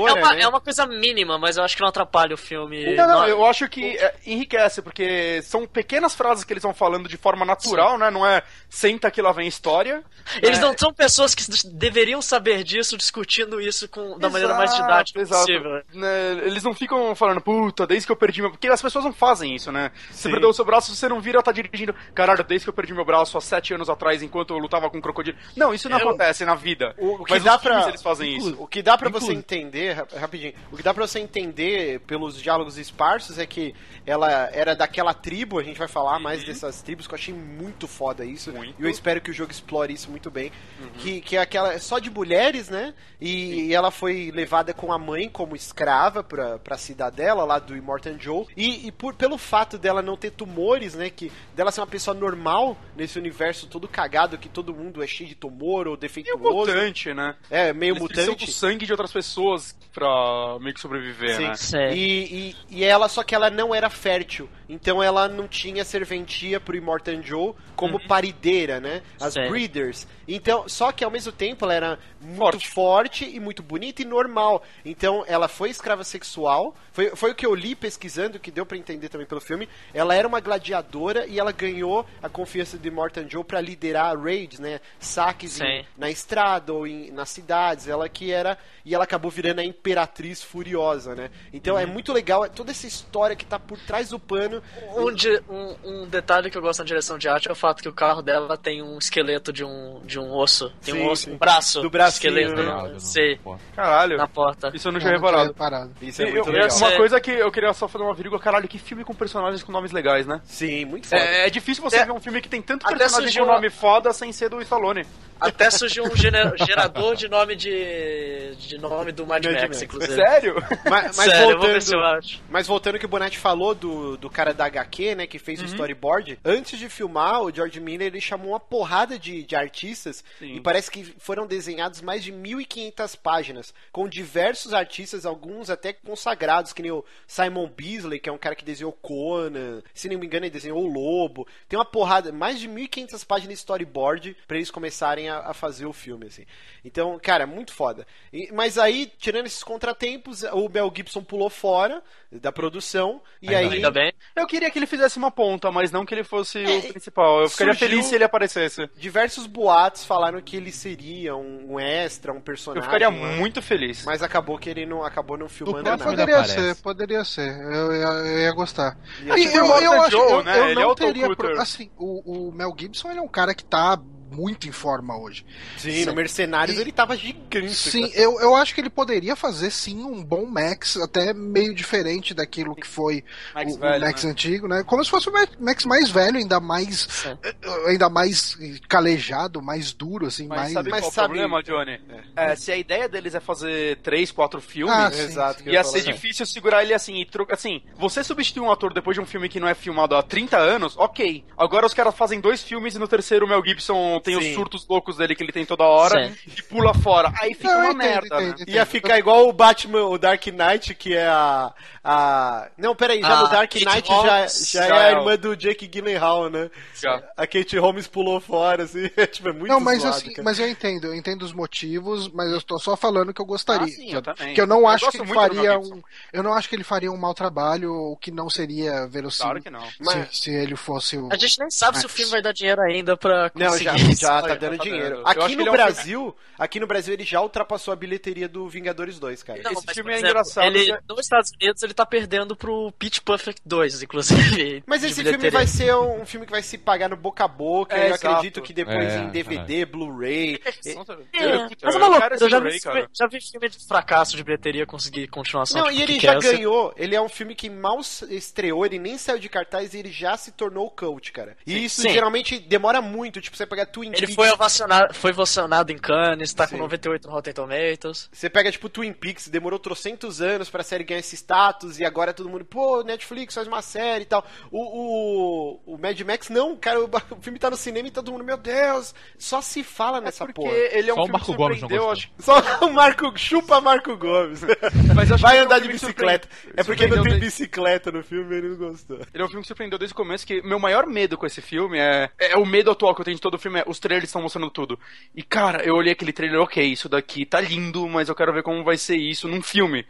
é uma, né? é uma coisa mínima, mas eu acho que não atrapalha o filme. Não, não, eu acho que é, enriquece, porque são pequenas frases que eles vão falando de forma natural, né? Não é senta que lá vem história. Eles É, não são pessoas que deveriam saber disso, discutindo isso com, da maneira mais Exato, didática exato. possível. Né, Eles não ficam falando, puta, desde que eu perdi meu. Porque as pessoas não fazem isso, né? Você Sim. perdeu o seu braço, você não vira, tá dirigindo. Caralho, desde que eu perdi meu braço há sete anos atrás, enquanto eu lutava com um crocodilo. Não, isso não Eu- acontece na vida. O, o que Mas dá pra... eles fazem isso. O que dá pra você Inclu- entender, ra- rapidinho, o que dá pra você entender pelos diálogos esparsos é que ela era daquela tribo, a gente vai falar mais dessas tribos, que eu achei muito foda isso. Muito. E eu espero que o jogo explore isso muito bem. Que, que é aquela só de mulheres, né? E, e ela foi levada com a mãe como escrava pra, pra cidadela lá do Immortan Joe. E, e por, pelo fato dela não ter tumores, né? Que dela ser uma pessoa normal nesse universo todo cagado, que todo mundo é cheio de tumor ou defeituoso. mutante, né? É, meio Eles mutante. do sangue de outras pessoas. Pessoas pra meio que sobreviver, Sim. né? Sei. E, e, e ela, só que ela não era fértil. Então ela não tinha serventia pro Immortan Joe como parideira, né? As Certo. breeders. Então, só que ao mesmo tempo ela era muito Forte. forte, e muito bonita e normal. Então ela foi escrava sexual. Foi, foi o que eu li pesquisando, que deu pra entender também pelo filme. Ela era uma gladiadora e ela ganhou a confiança de Immortan Joe pra liderar raids, né? Saques em- na estrada ou em, nas cidades. Ela que era. E ela acabou virando a Imperatriz Furiosa, né? Então é muito legal, é toda essa história que tá por trás do pano. Um, um- um detalhe que eu gosto na direção de arte é o fato que o carro dela tem um esqueleto de um, de um osso. Tem Sim, um osso, sim. um braço. Do bracinho, esqueleto. né? né? Sei, Caralho. na porta. Isso eu não Eu tinha reparado. reparado. Isso é E muito eu- legal. eu- uma É. coisa que eu queria só fazer uma vírgula, caralho, que filme com personagens com nomes legais, né? Sim, muito foda. É, é difícil você É. ver um filme que tem tanto Até personagem com uma- nome foda sem ser do Stallone. Até surgiu um (laughs) gerador de nome de, de nome do Mad Mad Max, Max. inclusive. Sério? Mas, mas Sério, eu vou ver se eu voltando, acho. mas voltando que o Bonatti falou do, do cara da HQ, né, que fez o storyboard, antes de filmar, o George Miller ele chamou uma porrada de, de artistas Sim. e parece que foram desenhados mais de 1.500 páginas, com diversos artistas, alguns até consagrados, que nem o Simon Beasley, que é um cara que desenhou Conan, se não me engano ele desenhou o Lobo, tem uma porrada, mais de 1.500 páginas de storyboard pra eles começarem a, a fazer o filme, assim. Então, cara, muito foda. E- mas aí, tirando esses contratempos, o Mel Gibson pulou fora da produção, e Ainda aí... Ainda bem. Eu queria que ele fizesse uma ponta, mas não que ele fosse o principal. Eu ficaria feliz se ele aparecesse. Diversos boatos falaram que ele seria um, um extra, um personagem. Eu ficaria né? muito feliz. Mas acabou que ele não acabou não filmando nada. Poderia aparece. ser, poderia ser. Eu, ia- eu ia gostar. E é E tipo eu, Immortan eu acho Joe, eu, né? eu Ele é não o Tom teria. Pro- Assim, o, o Mel Gibson ele é um cara que tá muito em forma hoje. Sim, no Mercenários E- ele tava gigante. Sim, eu, eu acho que ele poderia fazer sim um bom Max, até meio diferente daquilo que foi Max o, o velho, Max né? antigo, né? Como se fosse o Max- mais velho, ainda mais Sim. eh, ainda mais calejado, mais duro, assim, Mas mais. sabe Mas qual sabe- o problema, Johnny? É, se a ideia deles é fazer três, quatro filmes, Ah, sim, Exato. ia ser falar. difícil segurar ele assim e trocar. Assim, você substituir um ator depois de um filme que não é filmado há 30 anos, ok. Agora os caras fazem dois filmes e no terceiro o Mel Gibson tem Sim. os surtos loucos dele que ele tem toda hora Sim. e pula fora. Aí fica Não, uma entendo, merda, entendo, né? entendo. Ia ficar igual o Batman, o Dark Knight, que é a. a... Não, peraí, já Ah, no Dark Kate Knight já, Holmes, já é já a é irmã do Jake Gyllenhaal, né? Já. A Kate Holmes pulou fora, assim, (laughs) tipo, é muito Não, mas zoado, assim, cara. mas eu entendo, eu entendo os motivos, mas eu tô só falando que eu gostaria. Ah, sim, que, eu também. que eu não Eu acho que ele faria um. Eu não acho que ele faria um mau trabalho, ou que não seria verossímil Claro que não. Mas- se, se ele fosse o. A gente nem sabe se o filme vai dar dinheiro ainda pra Não, conseguir já, (laughs) isso. já tá dando tá dinheiro. dando. Aqui no é um Brasil, aqui no Brasil ele já ultrapassou a bilheteria do Vingadores 2, cara. Não, Esse mas, filme é exemplo, engraçado, Ele, né? nos Estados Unidos ele tá perdendo pro Pitch Perfect 2, inclusive. (laughs) Mas esse filme vai ser um filme que vai se pagar no boca a boca. É, eu exato. acredito que depois É, em DVD, Blu-ray. É, eu- mas é eu esse eu já vi, Blu-ray, cara. já vi filme de fracasso de bilheteria conseguir continuação. Não, tipo, e ele que já ganhou. Ele é um filme que mal estreou, ele nem saiu de cartaz e ele já se tornou cult, cara. E isso Sim. geralmente demora muito. Tipo, você pegar Twin Ele Peaks. foi ovacionado, foi ovacionado em Cannes, tá Sim. com 98 no Rotten Tomatoes. Você pega, tipo, Twin Peaks, demorou trocentos anos pra série ganhar esse status, e agora todo mundo, pô, Netflix faz uma série e tal. O, o, o Mad Max, não, cara, o, (laughs) o filme tá no cinema e todo mundo, meu Deus, só se fala nessa Porque porra. ele é um Só o filme Marco que Gomes não gostou. acho Só o Marco, chupa Marco Gomes. (laughs) Mas acho Vai que é um andar de bicicleta. É porque não tem bicicleta no filme, ele não gostou. Ele é um filme que surpreendeu desde o começo, que meu maior medo com esse filme é... É o medo atual que eu tenho de todo o filme, é os trailers estão mostrando tudo. E, cara, eu olhei aquele trailer, ok, isso daqui tá lindo, mas eu quero ver como vai ser isso num filme.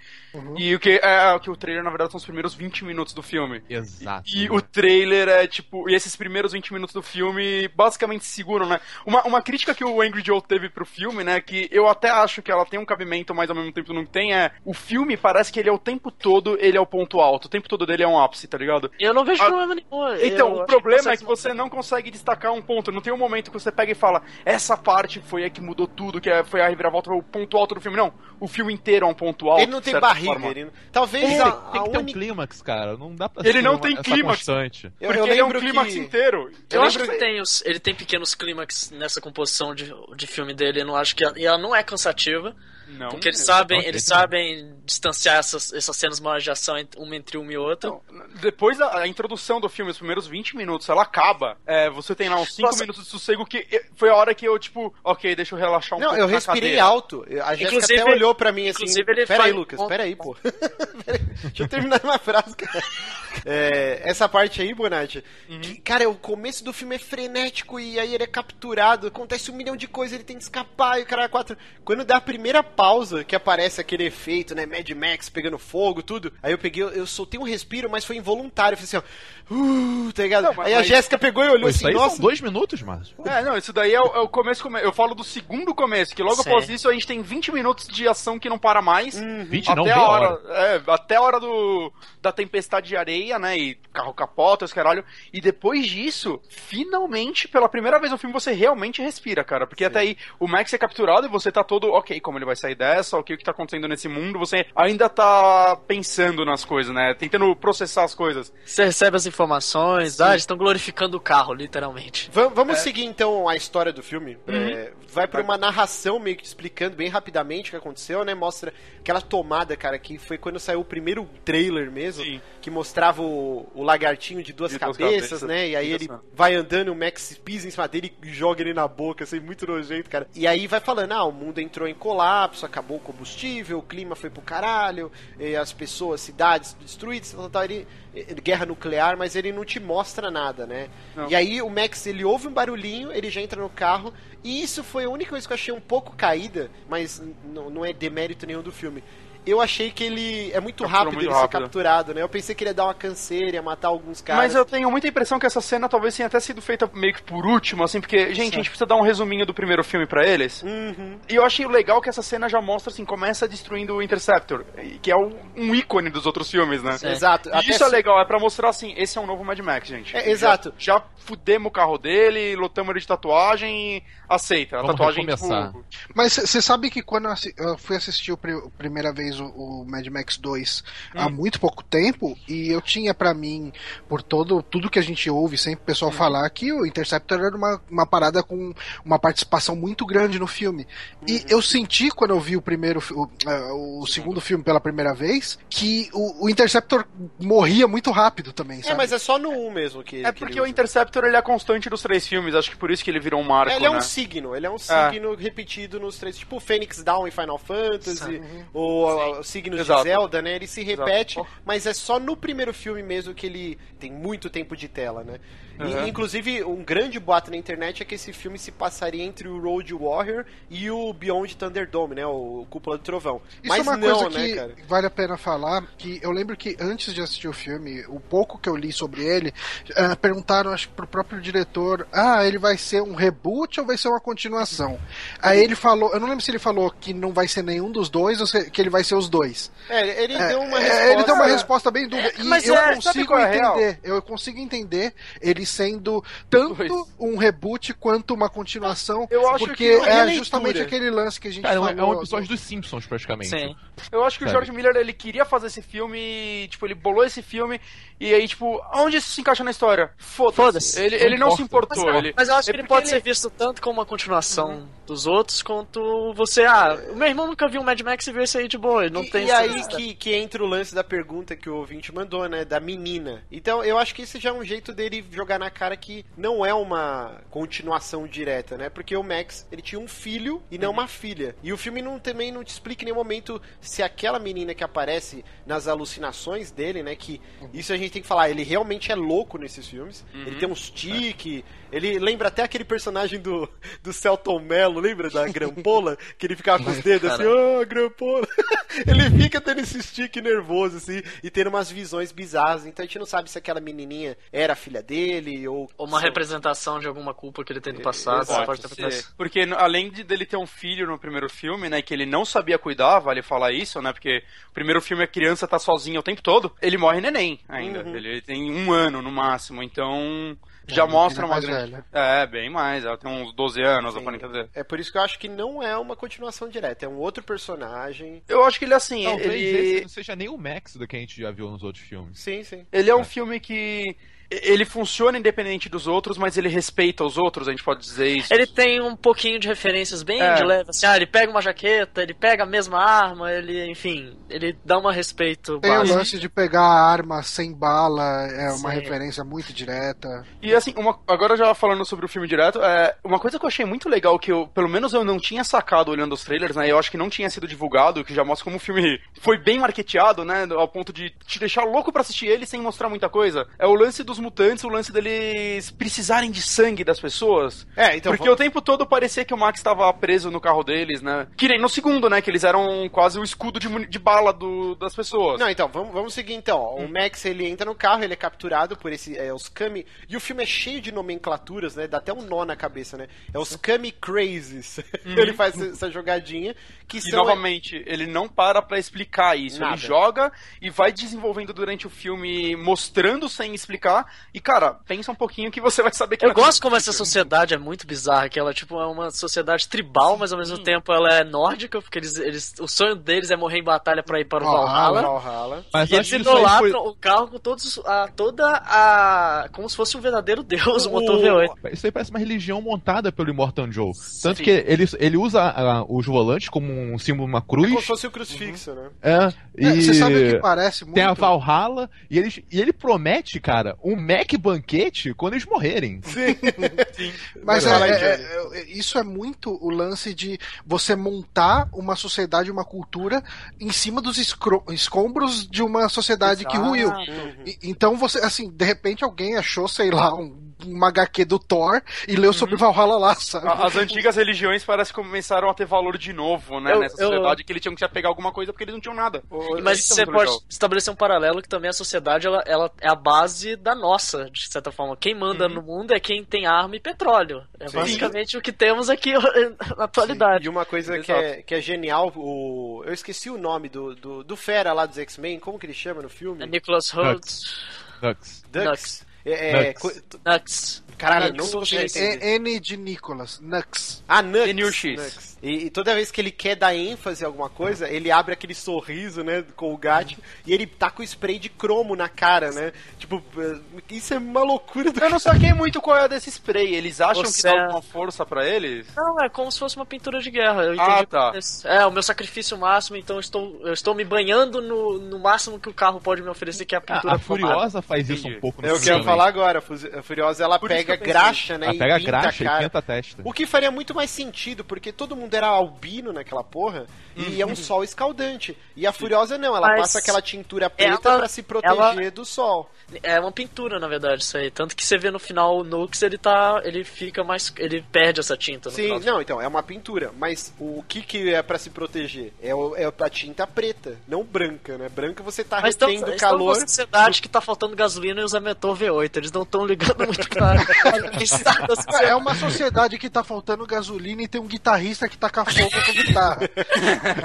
E o que é que o trailer, na verdade, são os primeiros 20 minutos do filme. Exato. E o trailer é tipo. E esses primeiros 20 minutos do filme basicamente seguram, né? Uma, uma crítica que o Angry Joe teve pro filme, né? Que eu até acho que ela tem um cabimento, mas ao mesmo tempo não tem, é. O filme parece que ele é o tempo todo, ele é o ponto alto. O tempo todo dele é um ápice, tá ligado? Eu não vejo Ah, problema nenhum. Então, Eu o problema é que você não consegue destacar um ponto. Não tem um momento que você pega e fala, essa parte foi a que mudou tudo, que é- foi a reviravolta, foi o ponto alto do filme. Não, o filme inteiro é um ponto alto. Ele não tem barriga. forma. Ele não- Talvez Tem, a, tem a que ter um clímax, cara. Não dá pra Ele ser não uma- tem clímax. constante. Eu, Porque eu ele é um lembro clímax que... inteiro. Eu, Eu acho lembro- que tem os, ele tem pequenos clímax nessa composição de, de filme dele. Eu não acho que ela, e ela não é cansativa. Não, Porque eles eu- sabem, eles sabem distanciar essas, essas cenas maiores de ação uma entre uma e outra. Então, depois da a introdução do filme, os primeiros 20 minutos, ela acaba. é, você tem lá uns 5 Nossa. minutos de sossego que foi a hora que eu, tipo, ok, deixa eu relaxar um Não, pouco. eu na respirei cadeira. alto. A Jéssica Inclusive- até olhou pra mim assim. inclusive ele Pera aí, Lucas, pera aí, pô. (laughs) Deixa eu terminar uma frase, cara. É, essa parte aí, Bonatti. Uhum. que, cara, o começo do filme é frenético e aí ele é capturado. Acontece um milhão de coisas, ele tem que escapar e o cara é quatro. Quando dá a primeira pausa, que aparece aquele efeito, né? Mad Max pegando fogo, tudo. Aí eu peguei, eu soltei um respiro, mas foi involuntário. Eu falei assim, ó. Uh, tá ligado? Não, mas- aí a mas- Jéssica pegou e olhou Pô, isso assim, aí nossa. são dois minutos, Márcio. É, não, isso daí é o, é o começo, come- Eu falo do segundo começo, que logo Sim. após isso a gente tem 20 minutos de ação que não para mais. 20 até não, a hora, hora. É, até a hora do, da tempestade de areia, né? E carro capota, os caralho. E depois disso, finalmente, pela primeira vez no filme, você realmente respira, cara. Porque até aí o Max é capturado e você tá todo, ok, como ele vai sair dessa, ok, o que tá acontecendo nesse mundo, você ainda tá pensando nas coisas, né? Tentando processar as coisas. Você recebe as informações, ah, eles estão glorificando o carro, literalmente. Va- vamos É. seguir então a história do filme. Uhum. É, vai pra uma narração meio que explicando bem rapidamente o que aconteceu, né? Mostra aquela tomada, cara, que foi quando saiu o primeiro trailer mesmo, Sim. que mostrava o, o lagartinho de duas De duas cabeças, cabeças. né? E aí ele vai andando, o Max pisa em cima dele e joga ele na boca, assim, muito nojento, cara. E aí vai falando, ah, o mundo entrou em colapso, acabou o combustível, o clima foi pro caralho, e as pessoas, cidades destruídas, tal, tal, ele, ele- guerra nuclear, mas ele não te mostra nada, né? Não. E aí o Max, ele ouve um barulhinho, ele já entra no carro, e isso foi a única coisa que eu achei um pouco caída, mas não é demérito nenhum do filme. Eu achei que ele é muito Capturou rápido muito ele ser rápido. capturado, né? Eu pensei que ele ia dar uma canseira, ia matar alguns caras. Mas eu tenho muita impressão que essa cena talvez tenha até sido feita meio que por último, assim, porque, gente, a gente precisa dar um resuminho do primeiro filme pra eles. Uhum. E eu achei legal que essa cena já mostra, assim, começa destruindo o Interceptor, que é um, ícone dos outros filmes, né? É. Exato. E Até isso é legal, é pra mostrar assim, esse é um novo Mad Max, gente. É, exato. Já, já fudemos o carro dele, lotamos ele de tatuagem e aceita. A Vamos tatuagem, recomeçar. tipo. Mas você sabe que quando eu assi- eu fui assistir a primeira vez o, o Mad Max 2 há Hum. muito pouco tempo, e eu tinha pra mim, por todo tudo que a gente ouve, sempre o Hum. pessoal falar que o Interceptor era uma, uma parada com uma participação muito grande no filme. E Uhum. eu senti quando eu vi o primeiro o, eh, o segundo filme pela primeira vez que o, o Interceptor morria muito rápido também, É, sabe? mas é só no 1 mesmo que É que porque ele o. Interceptor ele é a constante dos três filmes, acho que por isso que ele virou um marco, É, Ele é né? um signo, ele é um signo repetido nos três, tipo o Phoenix Down em Final Fantasy, ou os signos Exato. de Zelda, né? Ele se repete, Exato. mas é só no primeiro filme mesmo que ele tem muito tempo de tela, né? E, Uhum. inclusive, um grande boato na internet é que esse filme se passaria entre o Road Warrior e o Beyond Thunderdome, né? O Cúpula do Trovão. Isso mas é uma não, coisa né, que cara? vale a pena falar, que eu lembro que antes de assistir o filme, o pouco que eu li sobre ele, eh, perguntaram, acho que pro próprio diretor, ah, ele vai ser um reboot ou vai ser uma continuação? Aí ele falou, eu não lembro se ele falou que não vai ser nenhum dos dois ou que ele vai ser os dois. É, ele É, deu uma é, resposta... Ele deu uma resposta bem dúvida. É, e mas eu é, sabe consigo é entender. Eu consigo entender ele sendo tanto Dois. um reboot quanto uma continuação. Eu acho porque que é justamente aquele lance que a gente Cara, é um- falou. é um episódio dos Simpsons, praticamente. Sim. Eu acho que o Sabe? George Miller, ele queria fazer esse filme, tipo, ele bolou esse filme, e aí, tipo, onde isso se encaixa na história? Foda-se. Foda-se. Ele, Não ele não se importou. Mas, ele... mas eu acho é que ele pode ser visto tanto como uma continuação dos outros, quanto você. Ah, o meu irmão nunca viu o Mad Max e viu esse aí de boa. Ele não e, tem e aí que, que entra o lance da pergunta que o ouvinte mandou, né? Da menina. Então eu acho que esse já é um jeito dele jogar na cara que não é uma continuação direta, né? Porque o Max, ele tinha um filho e não uma filha. E o filme não, também não te explica em nenhum momento se aquela menina que aparece nas alucinações dele, né? Que isso a gente tem que falar, ele realmente é louco nesses filmes. Ele tem uns tique, ele lembra até aquele personagem do, do Celton Mello, lembra da Grampola? (laughs) que ele ficava com os dedos assim, cara. ah, Grampola. (laughs) ele fica tendo esse tique nervoso, assim, e tendo umas visões bizarras. Então a gente não sabe se aquela menininha era a filha dele ou. Ou uma se- representação de alguma culpa que ele tem no passado. Exato, Você pode Pode. Porque além de dele ter um filho no primeiro filme, né, que ele não sabia cuidar, vale falar isso, né, porque o primeiro filme a criança tá sozinha o tempo todo, ele morre neném ainda. Uhum. Ele tem um ano no máximo, então já É, mostra uma mais grande... velha. É, bem mais, ela tem uns 12 anos, Sim. aparenta dizer. É por isso que eu acho que não é uma continuação direta, é um outro personagem. Eu acho que ele assim, Talvez ele... esse não seja nem o Max do que a gente já viu nos outros filmes. Sim, sim. Ele é um É. filme que ele funciona independente dos outros, mas ele respeita os outros, a gente pode dizer isso. Ele tem um pouquinho de referências bem É. de leve, assim, ah, ele pega uma jaqueta, ele pega a mesma arma, ele, enfim, ele dá um respeito Tem o básico. lance de pegar a arma sem bala, é uma Sim. referência muito direta. E assim, uma- agora já falando sobre o filme direto, é, uma coisa que eu achei muito legal, que eu, pelo menos eu não tinha sacado olhando os trailers, né? Eu acho que não tinha sido divulgado, que já mostra como o filme foi bem marketeado, né? Ao ponto de te deixar louco pra assistir ele sem mostrar muita coisa. É o lance dos mutantes, o lance deles precisarem de sangue das pessoas. É, então. Porque vamos- o tempo todo parecia que o Max estava preso no carro deles, né? Que nem no segundo, né? Que eles eram quase o escudo de, de bala do- das pessoas. Não, então, vamos, vamos seguir então. O Max, ele entra no carro, ele é capturado por esse, é, os Kami... E o filme é cheio de nomenclaturas, né? Dá até um nó na cabeça, né? É os Kami Crazes. (laughs) ele faz essa- essa jogadinha, que E são... novamente, ele não para pra explicar isso. Nada. Ele joga e vai desenvolvendo durante o filme, mostrando sem explicar. E, cara, pensa um pouquinho que você vai saber que Eu é gosto como essa sociedade é muito bizarra, que ela tipo é uma sociedade tribal, mas ao mesmo tempo ela é nórdica, porque eles, eles o sonho deles é morrer em batalha pra ir para o Valhalla. Valhalla. Mas E eles idolatram foi- o carro com todos a, toda a como se fosse um verdadeiro deus, o motor V8. Isso aí parece uma religião montada pelo Immortan Joe. Tanto Sim. que ele, ele usa ah, os volantes como um símbolo, uma É como cruz. se fosse o crucifixo, né? É, É, e Você sabe o que parece muito? tem a Valhalla e ele, e ele promete, cara, um Mac banquete quando eles morrerem. (laughs) Mas é, Fala aí, é- Johnny. é- é- isso é muito o lance de você montar uma sociedade, uma cultura em cima dos escombros de uma sociedade que ruiu. E- Então você, assim, de repente alguém achou, sei lá, um, uma HQ do Thor e leu sobre Valhalla lá, sabe? As antigas religiões parece que começaram a ter valor de novo, né? Eu- nessa eu- sociedade, que eles tinham que pegar alguma coisa porque eles não tinham nada. Mas é você muito pode legal. estabelecer um paralelo que também a sociedade ela, ela é a base da nossa, de certa forma. Quem manda no mundo é quem tem arma e petróleo. É Sim. basicamente o que temos aqui (laughs) na atualidade. E uma coisa que é, que é genial, o... eu esqueci o nome do, do, do Fera lá dos X-Men, como que ele chama no filme? É Nicholas Holt. Dux. É, é, Nux. co- Nux. Caralho, Nux. não tô conseguindo Nux. entender. É N de Nicholas, Nux. Ah, Nux. NUX. Nux. E, e toda vez que ele quer dar ênfase em alguma coisa, ele abre aquele sorriso, né, com o gato, e ele tá com spray de cromo na cara, né? Tipo, eh, isso é uma loucura do Eu não saquei muito qual é desse spray. Eles acham Você- que dá alguma força pra eles? Não, é como se fosse uma pintura de guerra. Eu Ah, entendi tá. isso. É, o meu sacrifício máximo, então eu estou, eu estou me banhando no, no máximo que o carro pode me oferecer, que é a A, pintura a Furiosa faz isso Entendi. um pouco no É o que filme eu ia também. falar agora. A Fu- a Furiosa, ela Por pega graxa, né? Ela pega pinta graxa a e cara. pinta a testa. O que faria muito mais sentido, porque todo mundo era albino naquela porra, e é um sol escaldante. E a Furiosa não, ela Mas passa aquela tintura preta ela- pra se proteger ela- do sol. É uma pintura, na verdade, isso aí. Tanto que você vê no final o Nux, ele tá. ele fica mais. ele perde essa tinta no Sim, final. não, então, é uma pintura. Mas o que que é pra se proteger? É, o, é a tinta preta, não branca, né? Branca você tá Mas estamos retendo estamos calor. numa sociedade que tá faltando gasolina e usa motor V8. Eles não estão ligando muito sociedade. (laughs) É uma sociedade que tá faltando gasolina e tem um guitarrista que taca fogo com guitarra. (laughs)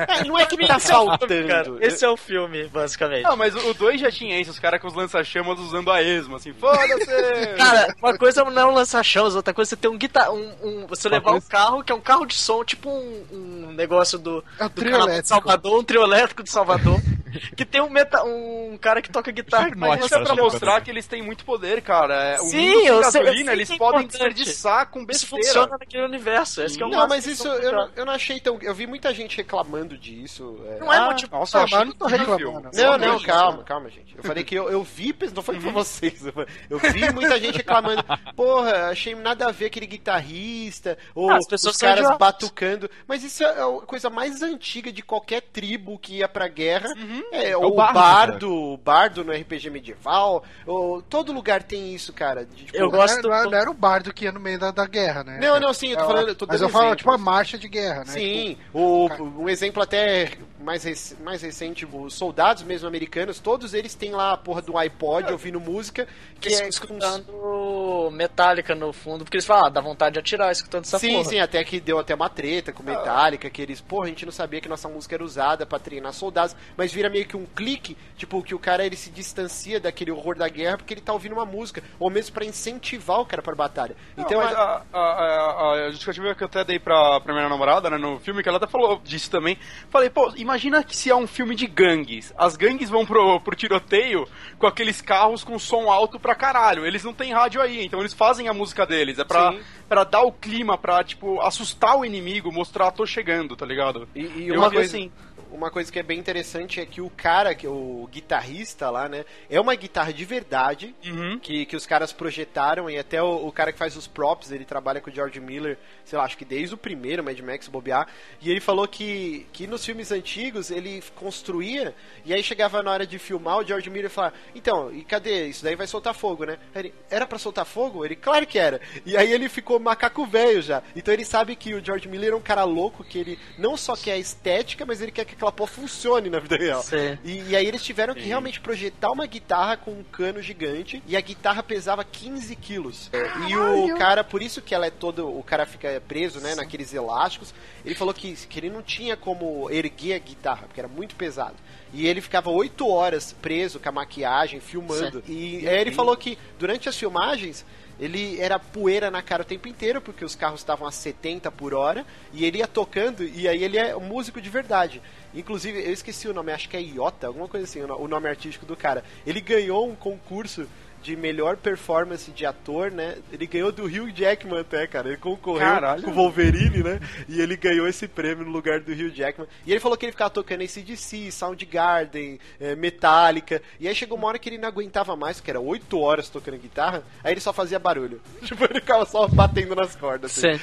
É, não é que tá Esse é faltando. cara. Esse é o filme, basicamente. Não, mas o 2 já tinha isso, os caras com os lança-chamas usando a esmo, assim, foda-se! (laughs) Cara, uma coisa não é um lança-chamas, outra coisa é você ter um guitar... Um, um- você Uma levar coisa- um carro que é um carro de som, tipo um, um negócio do, É um do trio de elétrico. Salvador, um trio elétrico de Salvador, (laughs) (laughs) que tem um, meta, um cara que toca guitarra faz Isso é pra mostrar que eles têm muito poder, cara. É, O Sim, mundo sem eu sei- eu gasolina, sei eles que é podem desperdiçar com Isso besteira. funciona naquele universo. Esse que é o Não, mas isso eles eu não, eu não achei tão. Eu vi muita gente reclamando disso. é. Não é Ah, motivo. Nossa, Ah, eu mas eu não tô reclamando. Não, não, isso, calma, calma, gente. Eu falei que eu, eu vi, não foi pra vocês. Eu vi muita gente reclamando. Porra, achei nada a ver aquele guitarrista, ou Ah, as pessoas os caras batucando. Mas isso é a coisa mais antiga de qualquer tribo que ia pra guerra. É, o o bardo, bardo, o bardo no RPG medieval. ou- todo lugar tem isso, cara. de, tipo, Eu gosto Não, era- não era o bardo que ia no meio da, da guerra, né? Não, não, sim, eu tô É, falando. Eu tô Mas eu falo, tipo, a marcha de guerra, né? Sim, Tipo, o, cara. um exemplo até mais, rec- mais recente, os soldados mesmo americanos, todos eles têm lá a porra do iPod ouvindo música, que Eles é com- escutando Metallica no fundo, porque eles falam, ah, dá vontade de atirar escutando essa Sim, porra. sim, até que deu até uma treta com Metallica, que eles, porra, a gente não sabia que nossa música era usada pra treinar soldados, mas viraram vira meio que um clique, tipo, que o cara ele se distancia daquele horror da guerra porque ele tá ouvindo uma música, ou mesmo pra incentivar o cara pra batalha. Então, Então, a, a, a, a justificativa que eu até dei pra, pra minha namorada, né, no filme, que ela até falou disso também. Falei, pô, imagina que se é um filme de gangues. As gangues vão pro, pro tiroteio com aqueles carros com som alto pra caralho. Eles não têm rádio aí, então eles fazem a música deles. É pra, Sim. pra dar o clima, pra, tipo, assustar o inimigo, mostrar, tô chegando, tá ligado? E, e Eu uma, vi coisa, assim. Uma coisa que é bem interessante é que o cara, que é o guitarrista lá, né, é uma guitarra de verdade, Uhum. que, que os caras projetaram, e até o, o cara que faz os props, ele trabalha com o George Miller, sei lá, acho que desde o primeiro Mad Max bobear, e ele falou que, que nos filmes antigos ele construía, e aí chegava na hora de filmar, o George Miller falava, então, e cadê? Isso daí vai soltar fogo, né? Ele, era pra soltar fogo? Ele, claro que era. E aí ele ficou macaco velho já. Então ele sabe que o George Miller é um cara louco, que ele não só quer a estética, mas ele quer que aquela porra funcione na vida real. Sim. E, e aí eles tiveram que realmente projetar uma guitarra com um cano gigante e a guitarra pesava 15 quilos. E o cara, por isso que ela é todo. O cara fica preso, né, naqueles elásticos. Ele falou que, que ele não tinha como erguer a guitarra, porque era muito pesado. E ele ficava 8 horas preso com a maquiagem, filmando. E aí ele falou que durante as filmagens. Ele era poeira na cara o tempo inteiro, porque os carros estavam a 70 por hora, e ele ia tocando, e aí ele é um músico de verdade. Inclusive, eu esqueci o nome, acho que é Iota, alguma coisa assim, o no- o nome artístico do cara. Ele ganhou um concurso de melhor performance de ator, né? Ele ganhou do Hugh Jackman até, cara. Ele concorreu Caralho. com o Wolverine, né? E ele ganhou esse prêmio no lugar do Hugh Jackman. E ele falou que ele ficava tocando ACDC, Soundgarden, eh, Metallica. E aí chegou uma hora que ele não aguentava mais, que era 8 horas tocando guitarra, aí ele só fazia barulho. (laughs) Tipo, ele ficava só batendo nas cordas. assim.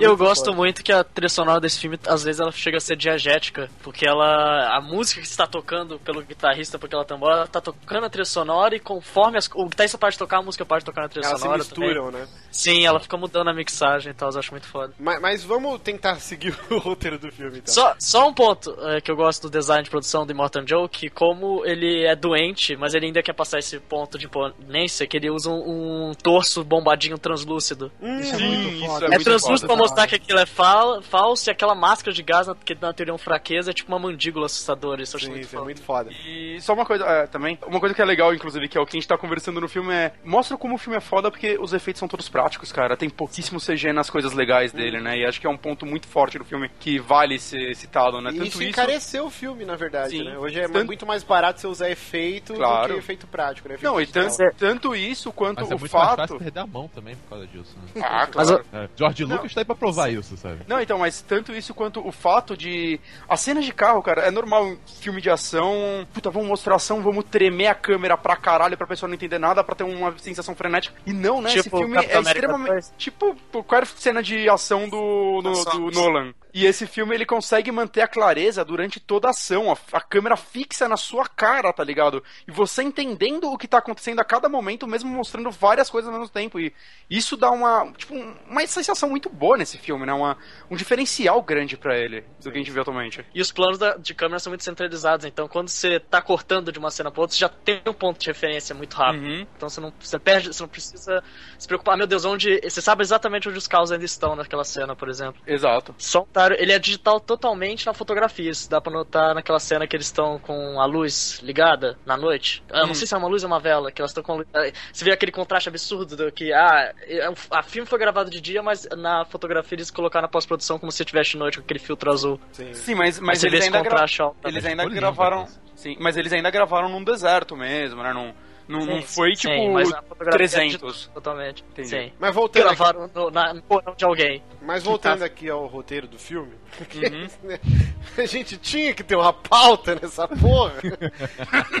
Eu gosto foda. muito que a trilha sonora desse filme, às vezes, ela chega a ser diegética, porque ela. A música que está tocando pelo guitarrista, por aquela tambora, ela tá tocando a trilha sonora e conforme as, o guitarrista pode tocar, a música pode tocar na trilha Elas se sonora misturam, também. né? Sim, ela fica mudando a mixagem e tal, eu acho muito foda. Mas, mas vamos tentar seguir (laughs) o roteiro do filme, então. Só, só um ponto é, que eu gosto do design de produção do Immortan Joe, que como ele é doente, mas ele ainda quer passar esse ponto de imponência, que ele usa um, um torso bombadinho translúcido. Isso é Sim, muito isso foda. É, muito translúcido foda, pra mostrar que aquilo é fal falso e aquela máscara de gás, na- que na teoria é uma fraqueza, é tipo uma mandíbula assustadora. Isso Sim, muito isso é foda. muito foda. E só uma coisa, é, também, uma coisa que é legal, inclusive, que é o que a gente tá conversando no filme é. Mostra como o filme é foda porque os efeitos são todos práticos, cara. Tem pouquíssimo CG nas coisas legais dele, né? E acho que é um ponto muito forte do filme que vale ser citado, né? E Tanto isso isso. encareceu o filme, na verdade, Sim. né? Hoje é Tanto- muito mais barato você usar efeito do Claro. que efeito prático, né? Não, e Efeito digital. tanto, tanto isso quanto Mas é o muito mais fato. fácil perder a mão também por causa disso, né? Ah, Mas claro. É, George Não. Lucas tá aí pra provar isso, sabe? Não, então, mas tanto isso quanto o fato de. As cenas de carro, cara, é normal filme de ação. Puta, vamos mostrar ação, vamos tremer a câmera pra caralho pra pessoa não entender nada, pra ter uma sensação frenética. E não, né? Esse Tipo filme Capitão é América extremamente. 2. Tipo, qualquer cena de ação do, no- do Nolan. E esse filme ele consegue manter a clareza durante toda a ação. A, a câmera fixa na sua cara, tá ligado? E você entendendo o que tá acontecendo a cada momento, mesmo mostrando várias coisas ao mesmo tempo. E isso dá uma. Tipo, uma sensação muito boa nesse filme, né? Uma, um diferencial grande pra ele do que a gente vê atualmente. E os planos da- de câmera são muito centralizados, então quando você tá cortando de uma cena pra outra, você já tem um ponto de referência muito rápido. Uhum. Então você não, você perde, você não precisa se preocupar, meu Deus, onde. Você sabe exatamente onde os carros ainda estão naquela cena, por exemplo. Exato. Só um detalhe, ele é digital totalmente na fotografia. Isso dá pra notar naquela cena que eles estão com a luz ligada na noite. Eu Hum. não sei se é uma luz ou uma vela, que elas estão com. a luz- eh, Você vê aquele contraste absurdo do que. Ah, é um- a filme foi gravado de dia, mas na fotografia eles colocaram na pós-produção como se tivesse de noite com aquele filtro azul. Sim. Sim, mas, Mas mas eles ainda, gra- eles ainda gravaram. Sim, mas eles ainda gravaram num deserto mesmo, né? Num, não Sim, foi sim, tipo mas na fotografia é 300. digital Totalmente. Entendi. Sim. Mas voltando, aqui, Gravaram no, na, no porão de alguém. mas voltando aqui ao roteiro do filme, (laughs) Uhum. a gente tinha que ter uma pauta (laughs) nessa porra.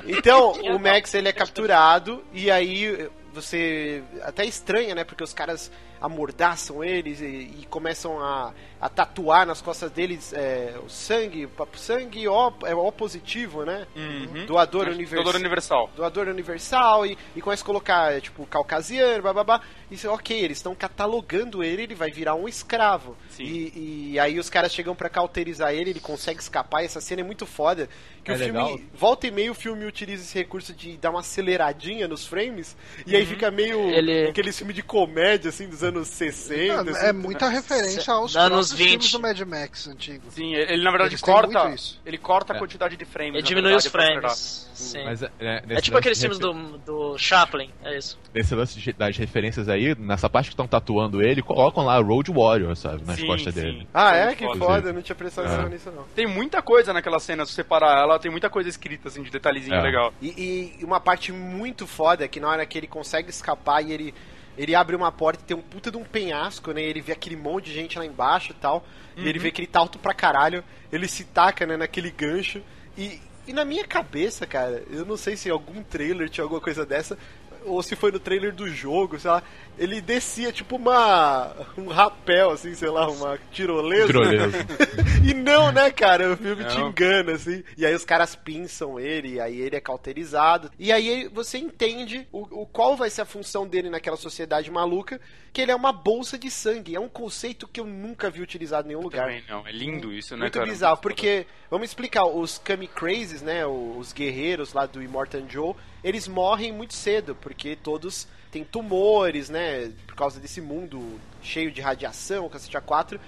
então, o Max ele é capturado e aí você até estranha, né? Porque os caras amordaçam eles e, e começam a, a tatuar nas costas deles é, o sangue, pa- sangue O, é O positivo, né? Uhum. Doador universal. Doador universal. doador universal e, e começa a colocar, é, tipo, caucasiano, bababá. E isso, ok, eles estão catalogando ele, ele vai virar um escravo. Sim. E, e aí os caras chegam pra cauterizar ele, ele consegue escapar. E essa cena é muito foda. Que É o filme, legal. volta e meio, o filme utiliza esse recurso de dar uma aceleradinha nos frames. E aí fica meio Ele- aquele filme de comédia, assim, dos anos anos 60. É, assim. é muita referência aos Anos próprios filmes 20. do Mad Max antigo. Sim, ele na verdade Eles corta. Ele corta a É. quantidade de frames. Ele diminui os verdade, pra frames. Sim. Mas é, é, É tipo aqueles filmes do, do Chaplin, é isso. Nesse lance de- das referências aí, nessa parte que estão tatuando ele, colocam lá Road Warrior, sabe? Nas Sim, costas sim. dele. Ah, é? Que foda. foda, eu não tinha prestado atenção É. nisso não. Tem muita coisa naquela cena, se você parar ela, tem muita coisa escrita, assim, de detalhezinho É. legal. E, e uma parte muito foda é que na hora que ele consegue escapar e ele, ele abre uma porta e tem um puta de um penhasco, né? Ele vê aquele monte de gente lá embaixo e tal. E ele vê que ele tá alto pra caralho. Ele se taca, né, naquele gancho. E, e na minha cabeça, cara, eu não sei se algum trailer tinha alguma coisa dessa. Ou se foi no trailer do jogo, sei lá. Ele descia tipo uma. um rapel, assim, sei lá, uma tirolesa. Tirolesa. (laughs) e não, né, cara? O filme te Não. engana, assim. E aí os caras pinçam ele, e aí ele é cauterizado. E aí você entende o, o qual vai ser a função dele naquela sociedade maluca, que ele é uma bolsa de sangue. É um conceito que eu nunca vi utilizado em nenhum lugar. Também não, é lindo isso, né, Muito cara? bizarro, porque, vamos explicar, os Kami Crazes, né, os guerreiros lá do Immortan Joe, eles morrem muito cedo, porque todos têm tumores, né, por causa desse mundo cheio de radiação, cacete A4,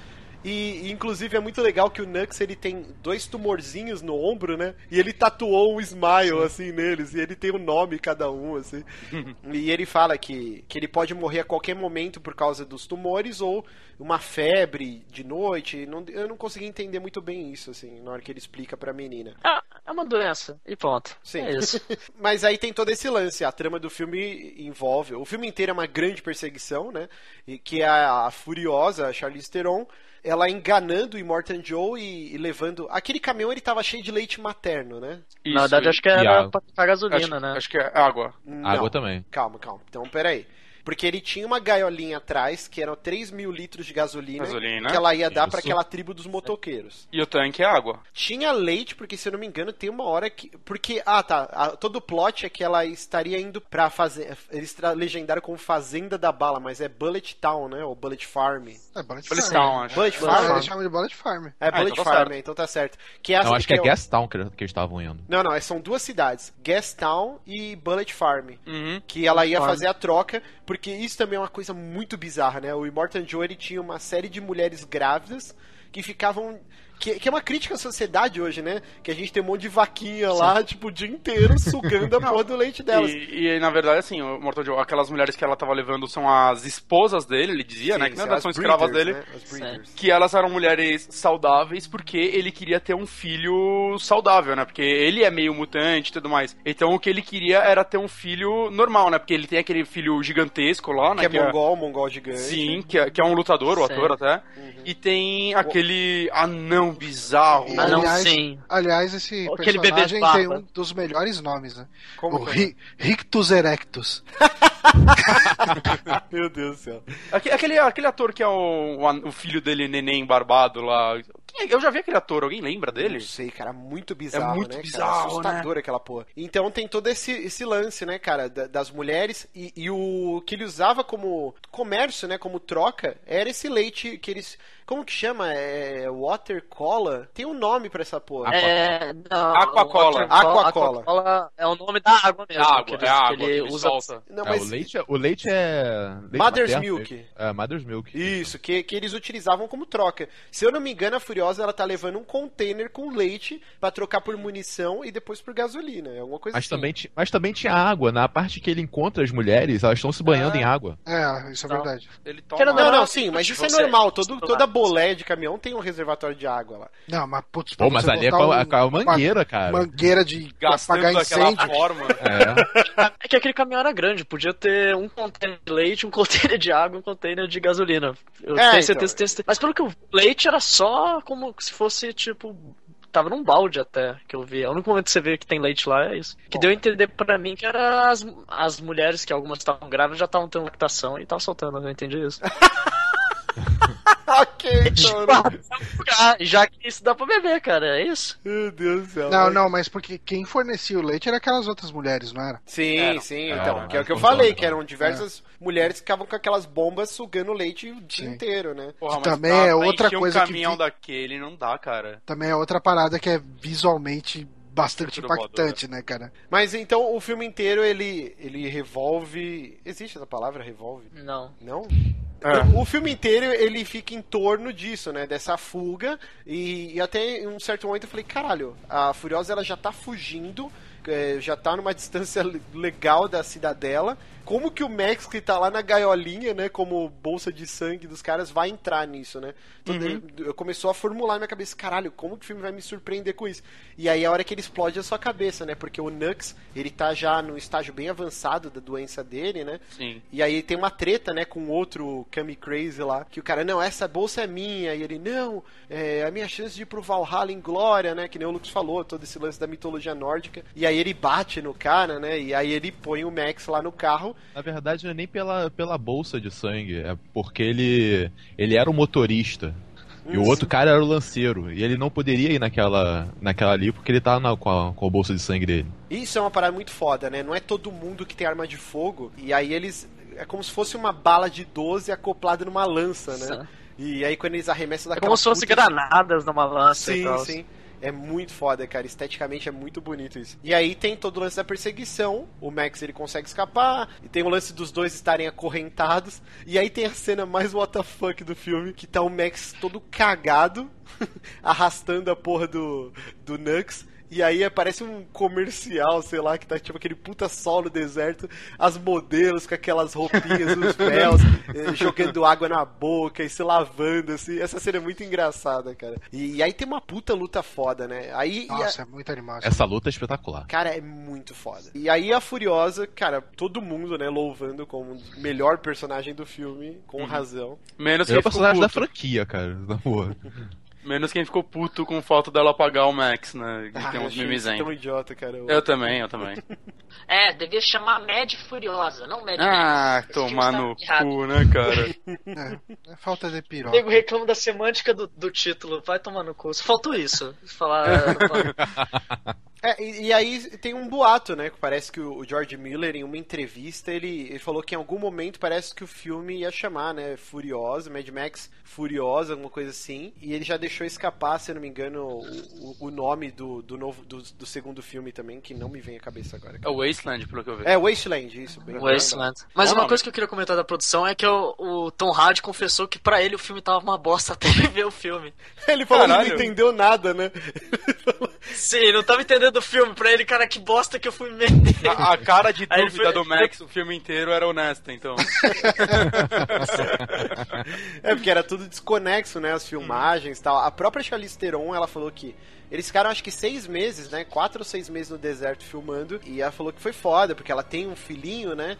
e, inclusive é muito legal que o Nux ele tem dois tumorzinhos no ombro, né? E ele tatuou um smile assim neles, e ele tem um nome cada um, assim. (laughs) e ele fala que, que ele pode morrer a qualquer momento por causa dos tumores ou uma febre de noite. Não, eu não consegui entender muito bem isso, assim, na hora que ele explica pra menina. Ah, é uma doença. E pronto. Sim. É isso. (laughs) Mas aí tem todo esse lance, a trama do filme envolve. O filme inteiro é uma grande perseguição, né? E que é a, a Furiosa, a Charlize Theron, ela enganando o Immortan Joe e, e levando. Aquele caminhão ele tava cheio de leite materno, né? Isso, Na verdade, acho que era pra pagar acho, gasolina, né? acho que é água. Não. Água também. Calma, calma. Então, peraí. Porque ele tinha uma gaiolinha atrás, que eram 3 mil litros de gasolina, Gasolina. que ela ia dar pra Isso. aquela tribo dos motoqueiros. E o tanque é água. Tinha leite, porque se eu não me engano, tem uma hora que. Porque, ah tá. a- todo o plot é que ela estaria indo pra fazer. Eles legendaram como Fazenda da Bala, mas é Bullet Town, né? Ou Bullet Farm. É Bullet Bullet Farm. Town, acho. Bullet Ah, Farm? eles chamam de Bullet Farm. É Bullet então tá Farm, é, então tá certo. Que é Não, acho que é o- Gas Town que, que eles estavam indo. Não, não, é- são duas cidades. Gas Town e Bullet Farm. Uhum. Que ela ia Farm. fazer a troca, porque isso também é uma coisa muito bizarra, né? O Immortan Joe ele tinha uma série de mulheres grávidas que ficavam. Que, que é uma crítica à sociedade hoje, né? Que a gente tem um monte de vaquinha lá, (laughs) tipo, o dia inteiro sugando a porra do leite delas. E, e, na verdade, assim, o Mortal Joe, aquelas mulheres que ela tava levando são as esposas dele, ele dizia, né? Que Sim, as são escravas dele. né? Que elas eram mulheres saudáveis porque ele queria ter um filho saudável, né? Porque ele é meio mutante e tudo mais. Então o que ele queria era ter um filho normal, né? Porque ele tem aquele filho gigantesco lá, né? Que é mongol, mongol gigante. Sim, que é, que é um lutador, o Sim. ator até. Uhum. E tem aquele anão bizarro. E, Ah, não, aliás, sim. aliás, esse Aquele personagem tem um dos melhores nomes, né? Como o é? Ri- Rictus Erectus. (laughs) Meu Deus do céu. Aque- Aquele, aquele ator que é o, o filho dele, neném barbado lá. É? Eu já vi aquele ator, alguém lembra dele? Não sei, cara, muito bizarro, É muito né? cara? bizarro, Assustador aquela porra. Então tem todo esse, esse lance, né, cara, da- das mulheres e, e o que ele usava como comércio, né, como troca, era esse leite que eles... Como que chama? É water cola? Tem um nome pra essa porra. É, não, Aquacola. Aquacola. Aquacola é o nome da água mesmo. água, que ele, é água que ele usa. solta. Não, É, mas... o, leite, é- o leite é. leite Mother's materno, Milk. É, Mother's Milk. Isso, que, que eles utilizavam como troca. Se eu não me engano, a Furiosa ela tá levando um container com leite pra trocar por munição e depois por gasolina. É alguma coisa Mas assim. também, mas também tinha água. Na parte que ele encontra as mulheres, elas estão se banhando Ah. em água. É, isso é verdade. Ele toma. Não, Não, não, sim, mas isso é normal. Todo, toda bolé de caminhão tem um reservatório de água lá. Não, mas putz, Pô, mas ali é botar com a, um- com a mangueira, cara. mangueira de apagar incêndio. forma. É. (laughs) É que aquele caminhão era grande, podia ter um container de leite, um (laughs) container de água, um container de gasolina. Eu É, tenho então. certeza, tenho certeza. Mas pelo que o leite era só como se fosse tipo. Tava num balde até, que eu vi. O único momento que você vê que tem leite lá é isso. Que deu a entender pra mim que era as, as mulheres, que algumas estavam grávidas, já estavam tendo lactação e estavam soltando, eu entendi isso. (laughs) (laughs) ok, então. Já que isso dá pra beber, cara, é isso. Meu Deus do céu. Não, não, mas porque quem fornecia o leite era aquelas outras mulheres, não era? Sim, Era. sim, Era, então. era, que é o que eu falei, que eram diversas mulheres que ficavam com aquelas bombas sugando leite o dia Sim. inteiro, né? Porra, mas Também é outra coisa um que caminhão vi- daquele não dá, cara. Também é outra parada que é visualmente bastante impactante, né, cara? Mas então o filme inteiro ele, ele revolve. Existe essa palavra, revolve? Não. Não? É. O filme inteiro ele fica em torno disso, né? Dessa fuga. E, e até em um certo momento eu falei, caralho, a Furiosa ela já tá fugindo, é, já tá numa distância le- legal da cidadela. Como que o Max, que tá lá na gaiolinha, né? Como bolsa de sangue dos caras, vai entrar nisso, né? Então, Uhum. eu- eu começou a formular na minha cabeça, caralho, como que o filme vai me surpreender com isso? E aí a hora que ele explode a sua cabeça, né? Porque o Nux, ele tá já no estágio bem avançado da doença dele, né? Sim. E aí tem uma treta, né, com outro Kami Crazy lá, que o cara, não, essa bolsa é minha, e ele, não, é a minha chance de ir pro Valhalla em glória, né, que nem o Lucas falou, todo esse lance da mitologia nórdica. E aí ele bate no cara, né, e aí ele põe o Max lá no carro. Na verdade, não é nem pela, pela bolsa de sangue, é porque ele, ele era o motorista. E o outro cara era o lanceiro. E ele não poderia ir naquela, naquela ali porque ele tava na- com, a, com a bolsa de sangue dele. Isso é uma parada muito foda, né, não é todo mundo que tem arma de fogo, e aí eles, é como se fosse uma bala de 12 acoplada numa lança, né. E aí quando eles arremessam É daquela como se fosse puta- granadas numa lança e Sim, tal. sim. É muito foda, cara. Esteticamente é muito bonito isso. E aí tem todo o lance da perseguição. O Max ele consegue escapar. E tem o lance dos dois estarem acorrentados. E aí tem a cena mais WTF do filme: que tá o Max todo cagado, (laughs) arrastando a porra do, do Nux. E aí aparece um comercial, sei lá, que tá tipo aquele puta sol no deserto, as modelos com aquelas roupinhas, (laughs) os véus, eh, jogando água na boca e se lavando, assim. Essa cena é muito engraçada, cara. E, e aí tem uma puta luta foda, né? Aí, e a- Nossa, é muito animal. essa luta é espetacular. Cara, é muito foda. E aí a Furiosa, cara, todo mundo, né, louvando como o melhor personagem do filme, com razão. Menos é quem o personagem da franquia, cara. Na boa. (laughs) Menos quem ficou puto com falta dela apagar o Max, né? Que Ah, tem eu uns memes ainda. tão idiota, cara. Eu também, eu também. (laughs) É, devia chamar Mad Furiosa, não Mad Ah, Max. Tomar no tá cu, né, cara? (laughs) É, é falta de piroca. nego reclama da semântica do, do título. Vai tomar no cu. Só faltou isso. Falar. (laughs) É, e, e aí tem um boato, né? Que parece que o George Miller, em uma entrevista, ele, ele falou que em algum momento parece que o filme ia chamar, né? Furiosa, Mad Max Furiosa, alguma coisa assim. E ele já deixou escapar, se eu não me engano, o, o- nome do, do novo do, do segundo filme também, que não me vem à cabeça agora. É o Wasteland, pelo que eu vi. É, Wasteland, isso. Bem Wasteland. Mas Bom uma nome. coisa que eu queria comentar da produção é que o, o Tom Hardy confessou que pra ele o filme tava uma bosta até (laughs) ele ver o filme. Ele falou que não entendeu nada, né? Sim, não tava entendendo o filme. Pra ele, cara, que bosta que eu fui ver. A, a cara de (laughs) Aí dúvida foi- do Max o filme inteiro era honesta, então. (laughs) É, porque era tudo desconexo, né? As filmagens e tal. A própria Charlize Theron, ela falou que eles ficaram acho que seis meses, né? Quatro ou seis meses no deserto filmando. E ela falou que foi foda, porque ela tem um filhinho, né?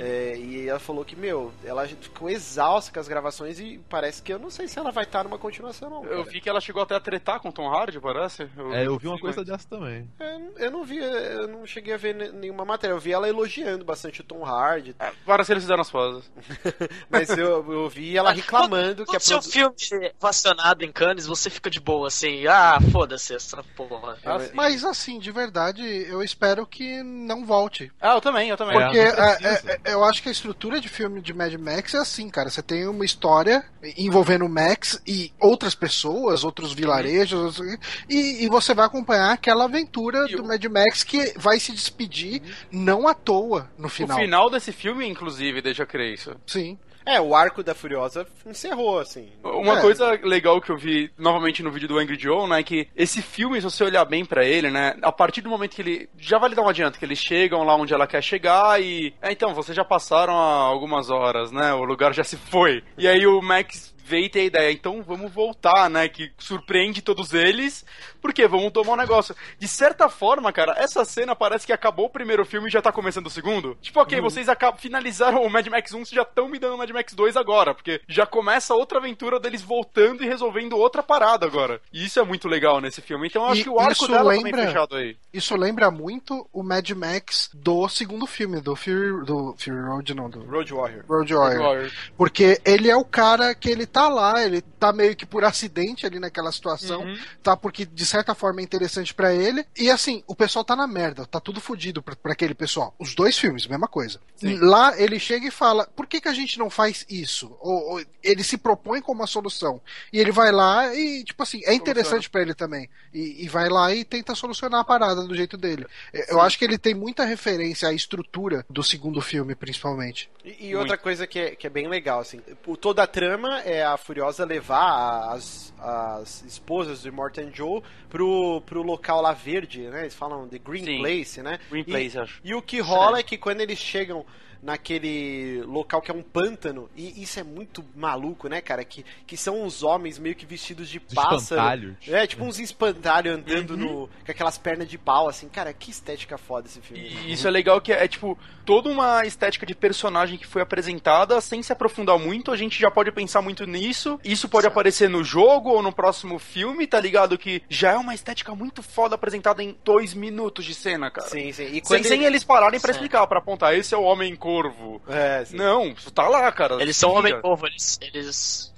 É, e ela falou que, meu, ela ficou exausta com as gravações e parece que eu não sei se ela vai estar numa continuação, não. Eu cara. vi que ela chegou até a tretar com o Tom Hardy, parece. É, eu vi uma coisa dessa também. É, Eu não vi, eu não cheguei a ver ne- nenhuma matéria. Eu vi ela elogiando bastante o Tom Hardy. É, Parece que eles fizeram as pazes. (laughs) Mas eu, eu vi ela (laughs) reclamando que a Quando seu produ- filme é vacionado em Cannes, você fica de boa, assim. Ah, foda-se essa porra. Ah, sim. Mas assim, de verdade, eu espero que não volte. Ah, eu também, eu também. Porque É, é, é, eu acho que a estrutura de filme de Mad Max é assim, cara. Você tem uma história envolvendo o Max e outras pessoas, outros vilarejos, outros- e, e você vai acompanhar aquela aventura E do o- Mad Max que vai se despedir não à toa no final. O final desse filme, inclusive, deixa crer isso. Sim. É, o arco da Furiosa encerrou, assim. Uma É. coisa legal que eu vi novamente no vídeo do Angry Joe, né, que esse filme, se você olhar bem pra ele, né, a partir do momento que ele já vai lhe dar um adianto, que eles chegam lá onde ela quer chegar e, é, então, vocês já passaram há algumas horas, né, o lugar já se foi. E aí o Max veio ter a ideia, então vamos voltar, né, que surpreende todos eles, porque vamos tomar um negócio. De certa forma, cara, essa cena parece que acabou o primeiro filme e já tá começando o segundo. Tipo, ok, vocês acabam, finalizaram o Mad Max 1, vocês já estão me dando o Mad Max 2 agora, porque já começa outra aventura deles voltando e resolvendo outra parada agora. E isso é muito legal nesse filme. Então eu acho E que o arco dela lembra- também fechado aí. Isso lembra muito o Mad Max do segundo filme, do Fury, do Fury Road, não, do Road Warrior. Road Warrior. Porque ele é o cara que ele tá lá, ele tá meio que por acidente ali naquela situação, Uhum. tá porque de certa forma é interessante pra ele. E assim, o pessoal tá na merda, tá tudo fodido pra, pra aquele pessoal. Os dois filmes, mesma coisa. Lá ele chega e fala: por que, que a gente não faz isso? Ou, ou ele se propõe como uma solução. E ele vai lá e, tipo assim, é interessante pra ele também. E, e vai lá e tenta solucionar a parada do jeito dele. Eu acho que ele tem muita referência à estrutura do segundo filme, principalmente. E, e outra coisa que é, que é bem legal, assim, toda a trama é a Furiosa levar as, as esposas do Immortan Joe pro, pro local lá verde, né? Eles falam The Green Sim. Place, né? Green E- Place, acho. E o que rola é que quando eles chegam naquele local que é um pântano, e isso é muito maluco, né, cara? Que, que são uns homens meio que vestidos de Os pássaro. É, tipo uns espantalhos andando no, com aquelas pernas de pau, assim. Cara, que estética foda esse filme. E isso é legal que é, é, tipo toda uma estética de personagem que foi apresentada sem se aprofundar muito, a gente já pode pensar muito nisso. Isso pode aparecer no jogo ou no próximo filme, tá ligado? Que já é uma estética muito foda apresentada em dois minutos de cena, cara. Sim, sim. E Sem, quando sem ele- eles pararem pra Sim. explicar, pra apontar, esse é o homem corvo. É, sim. Não, tá lá, cara. Eles são Se homem liga. povo, eles. eles...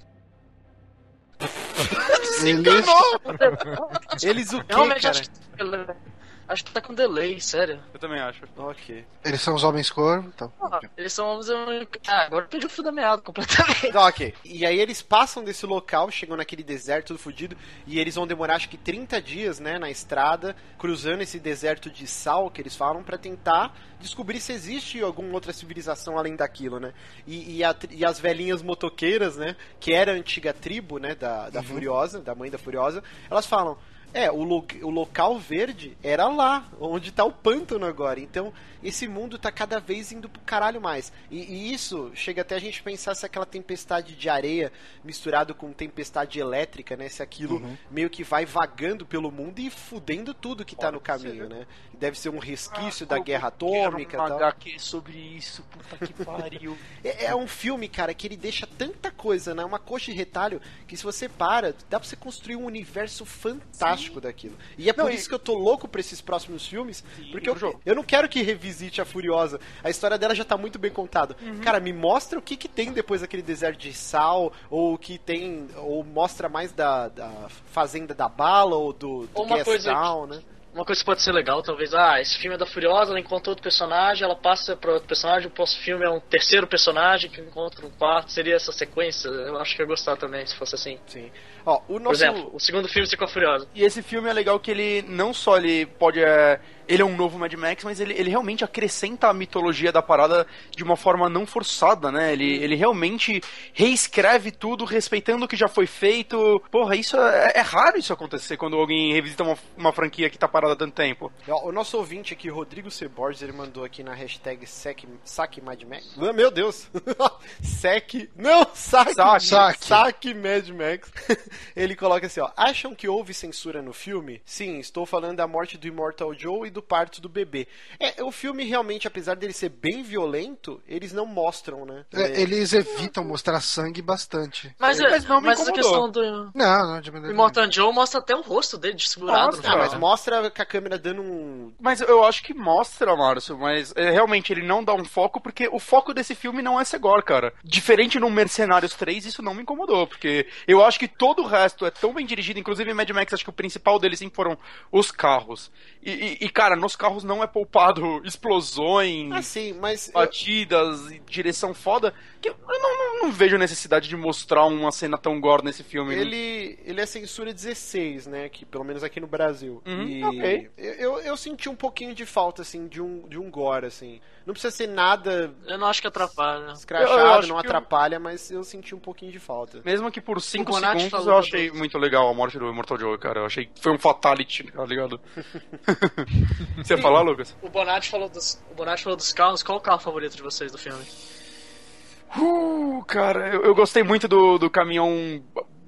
(laughs) Eles, Eles o quê, Realmente cara? acho que. Acho que tá com delay, sério. Eu também acho. Ok. eles são os homens corvo. Então. Ah, eles são homens. Ah, agora eu perdi o fio da meada completamente. Ok. E aí eles passam desse local, chegam naquele deserto tudo fudido, e eles vão demorar acho que 30 dias, né, na estrada, cruzando esse deserto de sal que eles falam, pra tentar descobrir se existe alguma outra civilização além daquilo, né? E, e, a e as velhinhas motoqueiras, né, que era a antiga tribo, né, da, da Furiosa, da mãe da Furiosa, elas falam. É, o, lo- o local verde era lá, onde tá o pântano agora. Então, esse mundo tá cada vez indo pro caralho mais. E, e isso chega até a gente pensar se aquela tempestade de areia misturado com tempestade elétrica, né? Se aquilo meio que vai vagando pelo mundo e fudendo tudo que tá no caminho, né? Deve ser um resquício da guerra atômica e Quero tal. um HQ sobre isso, puta que (laughs) pariu. É, é um filme, cara, que ele deixa tanta coisa, né? Uma coxa de retalho, que se você para, dá pra você construir um universo fantástico daquilo. E é por Não, e- isso que eu tô louco pra esses próximos filmes, porque eu, eu não quero que revisite a Furiosa. A história dela já tá muito bem contada. Uhum. Cara, me mostra o que que tem depois daquele deserto de sal, ou o que tem, ou mostra mais da, da fazenda da bala, ou do, do Gas coisa Town, né? Uma coisa que pode ser legal, talvez, ah, esse filme é da Furiosa, ela encontra outro personagem, ela passa pra outro personagem, o próximo filme é um terceiro personagem que encontra um quarto, seria essa sequência? Eu acho que eu ia gostar também, se fosse assim. Sim. Ó, o Por nosso... exemplo, o segundo filme ser com a Furiosa. E esse filme é legal que ele não só ele pode. é, ele é um novo Mad Max, mas ele, ele realmente acrescenta a mitologia da parada de uma forma não forçada, né? Ele, ele realmente reescreve tudo, respeitando o que já foi feito. Porra, isso é, é raro isso acontecer quando alguém revisita uma, uma franquia que tá parada há tanto tempo. O nosso ouvinte aqui, Rodrigo C. Borges, ele mandou aqui na hashtag Sec, Saque Mad Max. Ah, Meu Deus! (laughs) Sec. Não, Saque. Saque. Saque. Saque Mad Max. (laughs) ele coloca assim, ó. Acham que houve censura no filme? Sim, estou falando da morte do Immortal Joe e do parto do bebê. É, o filme realmente, apesar dele ser bem violento, eles não mostram, né? É, eles evitam mostrar sangue bastante. Mas, Mas não me mas a incomodou. questão do. Não, não, de O maneira Immortan Joe mostra até o rosto dele desfigurado. Filme. mas mostra com a câmera dando um. Mas eu acho que mostra, Márcio, mas é, realmente ele não dá um foco, porque o foco desse filme não é Segor, cara. Diferente no Mercenários 3, isso não me incomodou, porque eu acho que todo o resto é tão bem dirigido, inclusive em Mad Max, acho que o principal deles sempre foram os carros. E, e- e, cara, nos carros não é poupado (laughs) explosões, Ah, sim, mas. eu- batidas, e direção foda, que eu não, não- não vejo necessidade de mostrar uma cena tão gore nesse filme. Ele, ele é censura 16, né? Que, pelo menos aqui no Brasil. Uhum, e ok. eu, eu, eu senti um pouquinho de falta, assim, de um, de um gore, assim. Não precisa ser nada Eu não acho que atrapalha. (laughs) escrachado, Eu- eu não que eu- atrapalha, mas eu senti um pouquinho de falta. Mesmo que por 5 Bonatti segundos falou eu achei muito legal a morte do Immortal Joe, cara. Eu achei que foi um fatality, tá ligado? (laughs) Você ia falar, Lucas? O Bonatti falou dos, o Bonatti falou dos carros. Qual o carro favorito de vocês do filme? Uh, cara, eu, eu gostei muito do, do caminhão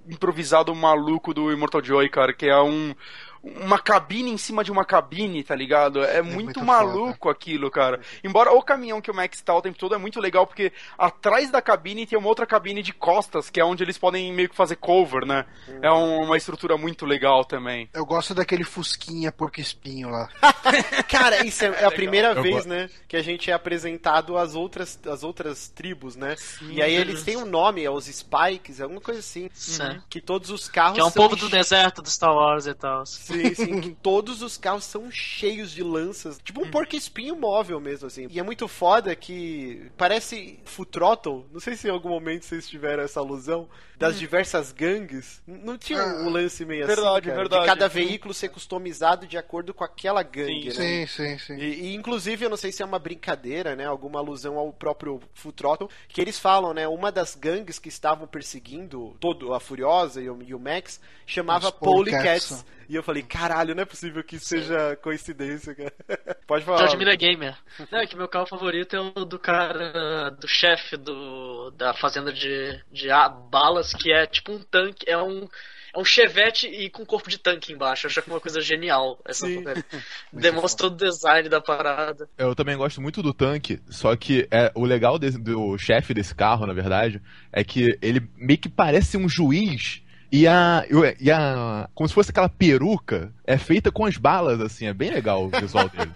improvisado maluco do Immortal Joy, cara, que é um, uma cabine em cima de uma cabine, tá ligado? É, muito, muito maluco aquilo, cara. Embora o caminhão que o Max tá o tempo todo é muito legal, porque atrás da cabine tem uma outra cabine de costas, que é onde eles podem meio que fazer cover, né? É um- uma estrutura muito legal também. Eu gosto daquele fusquinha porco espinho lá. (laughs) Cara, isso é, (laughs) é a primeira Eu vez, né, que a gente é apresentado às outras, às outras tribos, né? E aí eles têm um nome, é os Spikes, alguma coisa assim. Sim. Que todos os carros Que é um são povo do deserto do Star Wars e tal. Sim, sim, que todos os carros são cheios de lanças. Tipo um porco espinho móvel mesmo, assim. E é muito foda que parece Full Throttle. Não sei se em algum momento vocês tiveram essa alusão das diversas gangues. Não tinha um lance meio assim, Verdade, cara, verdade. De cada veículo ser customizado de acordo com aquela gangue, Sim, né? Sim, sim, sim. E, e, inclusive, eu não sei se é uma brincadeira, né? Alguma alusão ao próprio Full Throttle, que eles falam, né? Uma das gangues que estavam perseguindo todo a Furiosa e o, e o Max chamava Polecats. E eu falei, caralho, não é possível que isso seja coincidência, cara. (laughs) Pode falar. George Miller Gamer. Não, é que meu carro favorito é o do cara, do chefe do, da fazenda de, de balas, que é tipo um tanque, é um, é um chevette e com corpo de tanque embaixo. Eu acho que é uma coisa genial. Essa. (laughs) Demonstra o design da parada. Eu também gosto muito do tanque, só que é, o legal desse- do chefe desse carro, na verdade, é que ele meio que parece um juiz. E a, e a. Como se fosse aquela peruca, é feita com as balas, assim, é bem legal o visual (laughs) dele.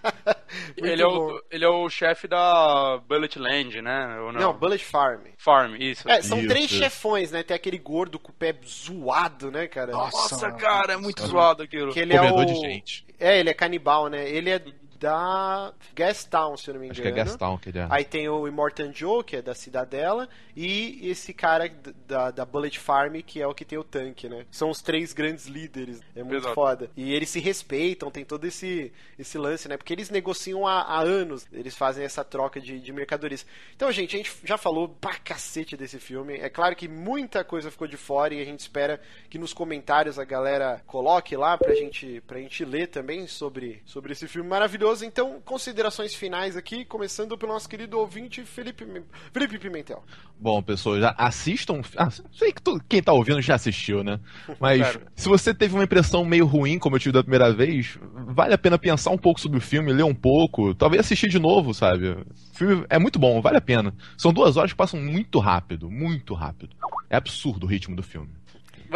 Ele é, o, ele é o chefe da Bullet Land, né? Ou não? Não, Bullet Farm. Farm, isso. É, são Isso, três chefões, né? Tem aquele gordo com o pé zoado, né, cara? Nossa, mano. cara, é muito zoado aquilo. Que ele é Comedor o... de gente. É, ele é canibal, né? Ele é da Gastown, se eu não me engano. Acho que é Gastown que ele é. Aí tem o Immortan Joe, que é da Cidadela, e esse cara da, da Bullet Farm, que é o que tem o tanque, né? São os três grandes líderes. É muito Exato. foda. E eles se respeitam, tem todo esse, esse lance, né? Porque eles negociam há, há anos, eles fazem essa troca de, de mercadorias. Então, gente, a gente já falou pra cacete desse filme. É claro que muita coisa ficou de fora e a gente espera que nos comentários a galera coloque lá pra gente, pra gente ler também sobre, sobre esse filme maravilhoso. Então, considerações finais aqui, começando pelo nosso querido ouvinte Felipe, Felipe Pimentel. Bom, pessoal, já assistam. Ah, sei que tu- quem tá ouvindo já assistiu, né? Mas Claro. se você teve uma impressão meio ruim, como eu tive da primeira vez, vale a pena pensar um pouco sobre o filme, ler um pouco, talvez assistir de novo, sabe? O filme é muito bom, vale a pena. São duas horas que passam muito rápido, muito rápido. É absurdo o ritmo do filme.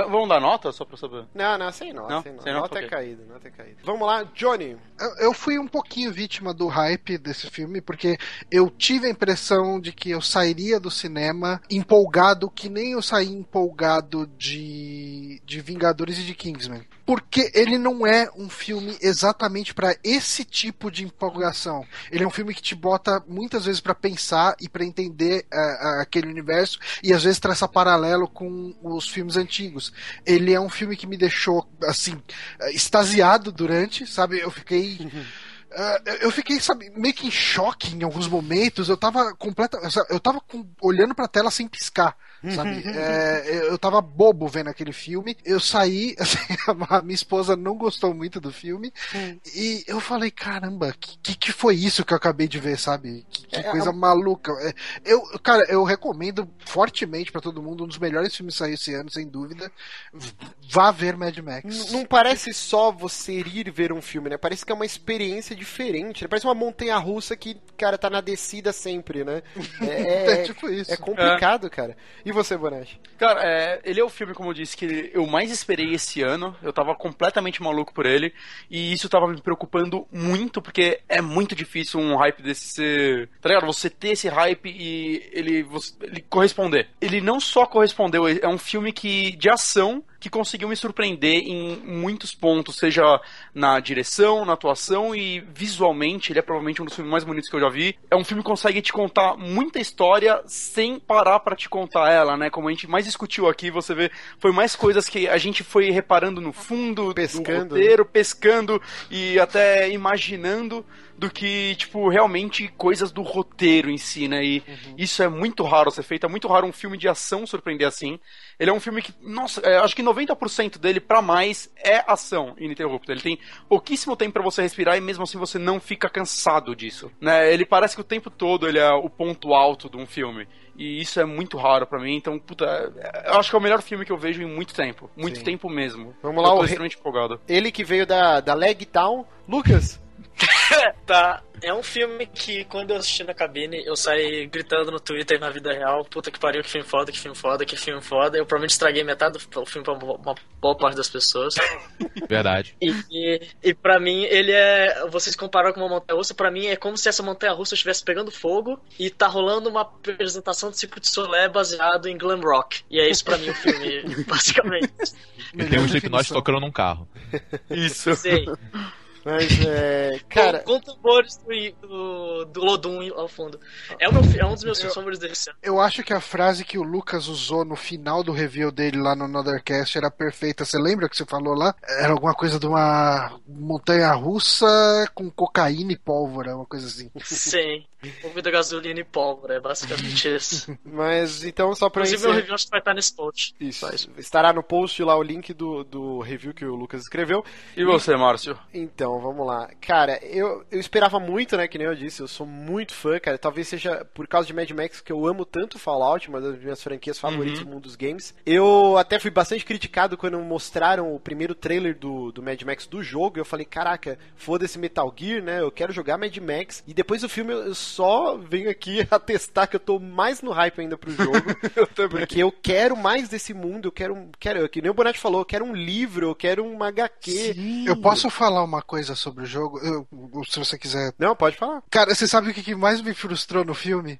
V- vamos dar nota só pra saber? Não, não, sem nota, Não? sem nota. Sem nota, nota é caída, nota é caída. Vamos lá, Johnny. Eu, eu fui um pouquinho vítima do hype desse filme, porque eu tive a impressão de que eu sairia do cinema empolgado, que nem eu saí empolgado de, de Vingadores e de Kingsman. Porque ele não é um filme exatamente pra esse tipo de empolgação. Ele é um filme que te bota muitas vezes pra pensar e pra entender ah, aquele universo e às vezes traça paralelo com os filmes antigos. Ele é um filme que me deixou assim eh, extasiado durante, sabe? Eu fiquei ah, eu fiquei, sabe, meio que em choque em alguns momentos. Eu tava completa, eu tava com- olhando pra tela sem piscar, sabe? (laughs) É, eu tava bobo vendo aquele filme. Eu saí, assim, (laughs) a minha esposa não gostou muito do filme e eu falei, caramba, que, que foi isso que eu acabei de ver, sabe? Que, que É, coisa é- maluca. É, eu, cara, eu recomendo fortemente pra todo mundo, um dos melhores filmes que saiu esse ano, sem dúvida. Vá ver Mad Max. Não parece só você ir ver um filme, né? Parece que é uma experiência diferente. né? Parece uma montanha russa que, cara, tá na descida sempre, né? (laughs) É, É tipo isso. é complicado, cara. E você, Bonatti? Cara, é, ele é o filme, como eu disse, que eu mais esperei esse ano. Eu tava completamente maluco por ele. E isso tava me preocupando muito, porque é muito difícil um hype desse ser. Tá ligado? Você ter esse hype e ele, você- ele corresponder. Ele não só correspondeu, é um filme que de ação que conseguiu me surpreender em muitos pontos, seja na direção, na atuação e visualmente, ele é provavelmente um dos filmes mais bonitos que eu já vi. É um filme que consegue te contar muita história sem parar pra te contar ela, né? Como a gente mais discutiu aqui, você vê, foi mais coisas que a gente foi reparando no fundo, Pescando, do roteiro, pescando e até imaginando do que, tipo, realmente coisas do roteiro em si, né? E isso é muito raro ser feito. É muito raro um filme de ação surpreender assim. Ele é um filme que, nossa, é, acho que 90% dele pra mais é ação ininterrupta. Ele tem pouquíssimo tempo pra você respirar e mesmo assim você não fica cansado disso, né? Ele parece que o tempo todo ele é o ponto alto de um filme. E isso é muito raro pra mim, então, puta, é- eu acho que é o melhor filme que eu vejo em muito tempo. Muito Sim. tempo mesmo. Vamos lá, eu o tô re- extremamente empolgado. Ele que veio da, da Leg Town. Lucas, (laughs) Tá, é um filme que quando eu assisti na cabine, eu saí gritando no Twitter na vida real, puta que pariu, que filme foda, que filme foda, que filme foda. Eu provavelmente estraguei metade do filme pra uma boa parte das pessoas. Verdade. E, e, e pra mim, ele é. Vocês compararam com uma montanha russa, pra mim é como se essa montanha russa estivesse pegando fogo e tá rolando uma apresentação de Circo de Solé baseado em glam rock. E é isso pra mim o filme, (laughs) basicamente. E tem um Slipknot tocando num carro. (laughs) Isso. Sei. Mas é. Cara, com, com tambores do, do, do Lodum ao fundo. É, o meu, é um dos meus favoritos desse ano. Eu acho que a frase que o Lucas usou no final do review dele lá no Anothercast era perfeita. Você lembra que você falou lá? Era alguma coisa de uma montanha russa com cocaína e pólvora, uma coisa assim. Sim. Movida gasolina e pólvora, é basicamente (laughs) isso. mas então só pra Inclusive, meu encerrar- review acho que vai estar nesse post. Isso. Isso. Estará no post lá o link do, do review que o Lucas escreveu. E você, Márcio? Então, vamos lá. Cara, eu, eu esperava muito, né? Que nem eu disse, eu sou muito fã, cara. Talvez seja por causa de Mad Max que eu amo tanto Fallout, uma das minhas franquias favoritas do mundo dos games. Eu até fui bastante criticado quando mostraram o primeiro trailer do, do Mad Max do jogo. Eu falei, caraca, foda-se Metal Gear, né? Eu quero jogar Mad Max. E depois do filme eu só venho aqui (laughs) atestar que eu tô mais no hype ainda pro jogo. (laughs) Eu também. Porque eu quero mais desse mundo, eu quero, quero que nem o Bonatti falou, eu quero um livro, eu quero uma HQ. Eu posso falar uma coisa sobre o jogo? Eu- se você quiser. Não, pode falar. Cara, você sabe o que mais me frustrou no filme?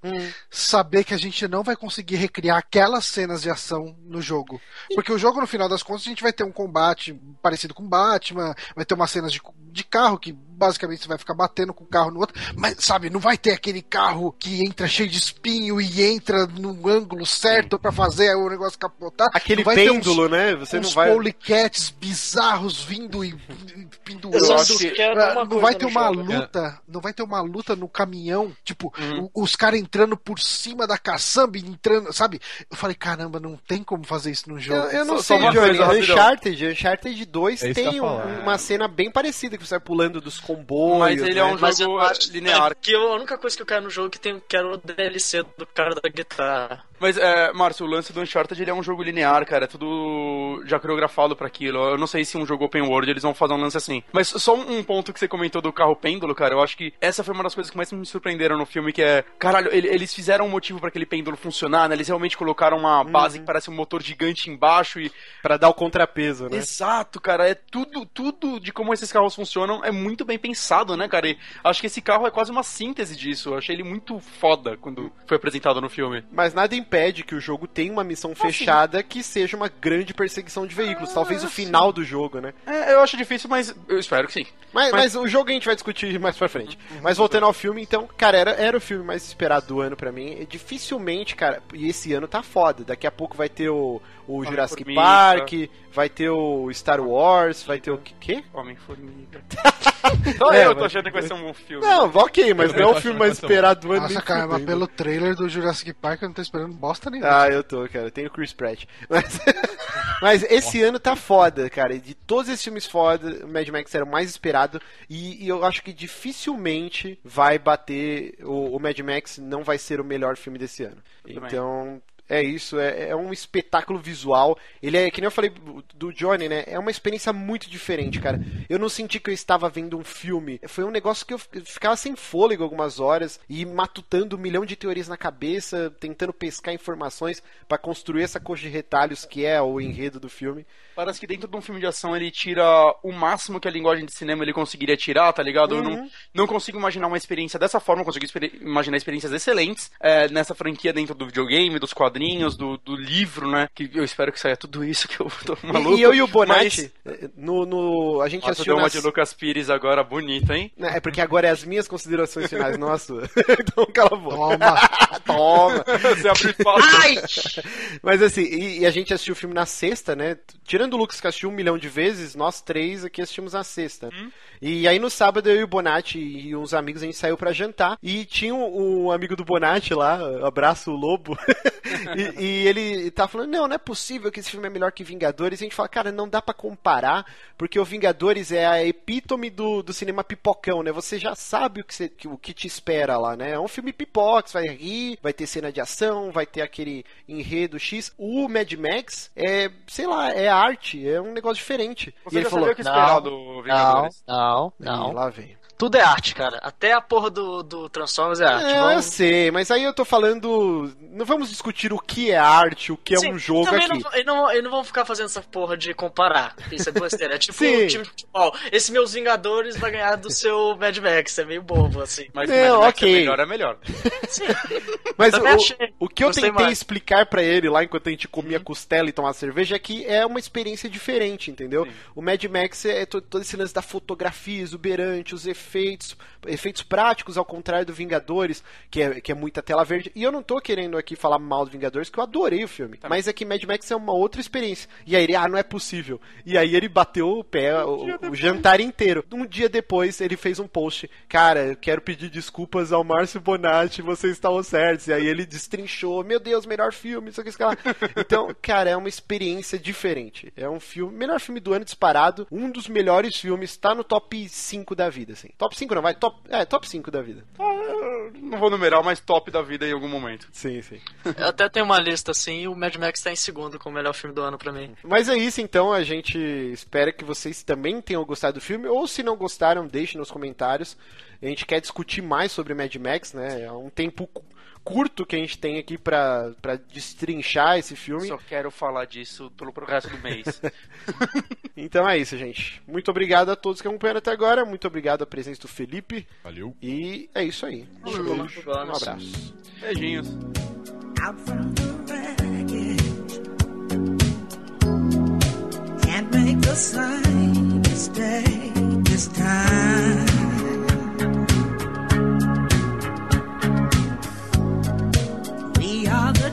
Saber que a gente não vai conseguir recriar aquelas cenas de ação no jogo. Porque o jogo, no final das contas, a gente vai ter um combate parecido com Batman, vai ter umas cenas de, de carro que basicamente você vai ficar batendo com o carro no outro, mas sabe, não vai ter aquele carro que entra cheio de espinho e entra no ângulo certo pra fazer o negócio capotar. Aquele Não vai ter uns- pêndulo, né? Você não uns vai. polycats bizarros vindo e e pendurando. Eu só acho que- quero uma não coisa vai ter uma jogo. luta, não vai ter uma luta no caminhão, tipo, Uhum. os caras entrando por cima da caçamba, e entrando, sabe? Eu falei, caramba, não tem como fazer isso no Eu, jogo. eu não Só- só sei, uma Johnny. Uncharted, Uncharted 2 É tem eu um- uma cena bem parecida que você vai pulando dos comboios. Mas ele é né? um Mas jogo eu linear. que a única coisa que eu quero no jogo é que tem, quero o DLC do cara da guitarra. Mas, é, Márcio, o lance do Uncharted ele é um jogo linear, cara. É tudo já coreografado pra aquilo. Eu não sei se um jogo open world eles vão fazer um lance assim. Mas só um ponto que você comentou do carro pêndulo, cara. Eu acho que essa foi uma das coisas que mais me surpreenderam no filme, que é... Caralho, ele- eles fizeram um motivo pra aquele pêndulo funcionar, né? Eles realmente colocaram uma base que parece um motor gigante embaixo e... Pra dar o contrapeso, né? Exato, cara. É tudo, tudo de como esses carros funcionam é muito bem pensado, né, cara? E acho que esse carro é quase uma síntese disso. Eu achei ele muito foda quando foi apresentado no filme. Mas nada impede que o jogo tenha uma missão fechada que seja uma grande perseguição de veículos. Talvez o final do jogo, né? É, eu acho difícil, mas eu espero que sim. Mas, Mas- mas o jogo a gente vai discutir mais pra frente. Mas voltando ao filme, então, cara, era, era o filme mais esperado do ano pra mim. E dificilmente, cara, e esse ano tá foda. Daqui a pouco vai ter o, o Jurassic Homem-Formiga. Park, vai ter o Star Wars, vai ter o quê? Homem-Formiga. (laughs) Só É, eu tô achando que vai ser um bom filme. Não, ok, mas não é o filme mais esperado do ano. Nossa, cara, mas pelo trailer do Jurassic Park eu não tô esperando bosta nenhuma. Ah, eu tô, cara. Tem o Chris Pratt. Mas, (laughs) mas esse ano tá foda, cara. E De todos esses filmes foda, o Mad Max era o mais esperado. E, e eu acho que dificilmente vai bater. O, o Mad Max não vai ser o melhor filme desse ano. Então. É isso, é, é um espetáculo visual. Ele é, que nem eu falei do Johnny, né? É uma experiência muito diferente, cara. Eu não senti que eu estava vendo um filme. Foi um negócio que eu fi- ficava sem fôlego algumas horas e matutando um milhão de teorias na cabeça, tentando pescar informações pra construir essa coxa de retalhos que é o enredo do filme. Parece que dentro de um filme de ação ele tira o máximo que a linguagem de cinema ele conseguiria tirar, tá ligado? Eu não, não consigo imaginar uma experiência dessa forma, eu consigo imaginar experiências excelentes é, nessa franquia dentro do videogame, dos quadrinhos quadrinhos, do, do livro, né? Que eu espero que saia tudo isso que eu tô maluco. E eu e o Bonatti, mas... no, no, a gente Nossa, assistiu deu uma nas... de Lucas Pires agora bonita, hein? É porque agora é as minhas considerações finais, não a sua. então cala a boca. Toma! (laughs) Toma! Você abriu pauta. Ai! Mas assim, e, e, a gente assistiu o filme na sexta, né? Tirando o Lucas que assistiu um milhão de vezes, nós três aqui assistimos na sexta. Hum? E aí no sábado eu e o Bonatti e uns amigos a gente saiu para jantar e tinha um, um, amigo do Bonatti lá, abraço o Lobo, (laughs) e, e, ele tá falando, não, não é possível que esse filme é melhor que Vingadores. E a gente fala, cara, não dá para comparar, porque o Vingadores é a epítome do, do cinema pipocão, né? Você já sabe o que, você, o que te espera lá, né? É um filme pipoca, você vai rir, vai ter cena de ação, vai ter aquele enredo X. O Mad Max é, sei lá, é arte, é um negócio diferente. Você e ele já falou, sabia o que esperar do Vingadores? Não, não. E lá vem. Tudo é arte, cara. Até a porra do, do Transformers é arte. É, Vamos- eu sei, mas aí eu tô falando. Não vamos discutir o que é arte, o que é Sim, um jogo também aqui. Não, eles, não, eles não vão ficar fazendo essa porra de comparar. Isso é besteira. É (laughs) tipo Sim. um time de futebol. Esse meus Vingadores vai ganhar do seu Mad Max. É meio bobo, assim. Mas Não, Mad Max ok. é melhor, é melhor. Sim. Mas o, o que eu Gostei tentei mais. Uhum. explicar pra ele lá enquanto a gente comia costela e tomava cerveja é que é uma experiência diferente, entendeu? Sim. O Mad Max é to- todo esse lance da fotografia exuberante, os efeitos, efeitos práticos, ao contrário do Vingadores, que é, que é muita tela verde. E eu não tô querendo aqui falar mal do Vingadores, que eu adorei o filme. Mas é que Mad Max é uma outra experiência. E aí ele, ah, não é possível. E aí ele bateu o pé o, o jantar inteiro. Um dia depois ele fez um post, cara, eu quero pedir desculpas ao Márcio Bonatti, vocês estavam certos. E aí ele destrinchou, meu Deus, melhor filme, isso aqui, isso aqui. Então, cara, é uma experiência diferente. É um filme, melhor filme do ano disparado, um dos melhores filmes, tá no top 5 da vida, assim. Top 5 não, vai, top, é, top 5 da vida. Não vou numerar, mas top da vida em algum momento. Sim, sim. Eu até tenho uma lista assim e o Mad Max tá em segundo como o melhor filme do ano pra mim. Mas é isso, então. A gente espera que vocês também tenham gostado do filme. Ou se não gostaram, deixe nos comentários. A gente quer discutir mais sobre Mad Max, né? É um tempo curto que a gente tem aqui pra, pra destrinchar esse filme. Só quero falar disso pelo resto do mês. (laughs) Então é isso, gente. Muito obrigado a todos que acompanharam até agora. Muito obrigado à presença do Felipe. Valeu. E é isso aí. Falou, Um abraço. Beijinhos. out from the wreckage. Can't make the same mistake this time.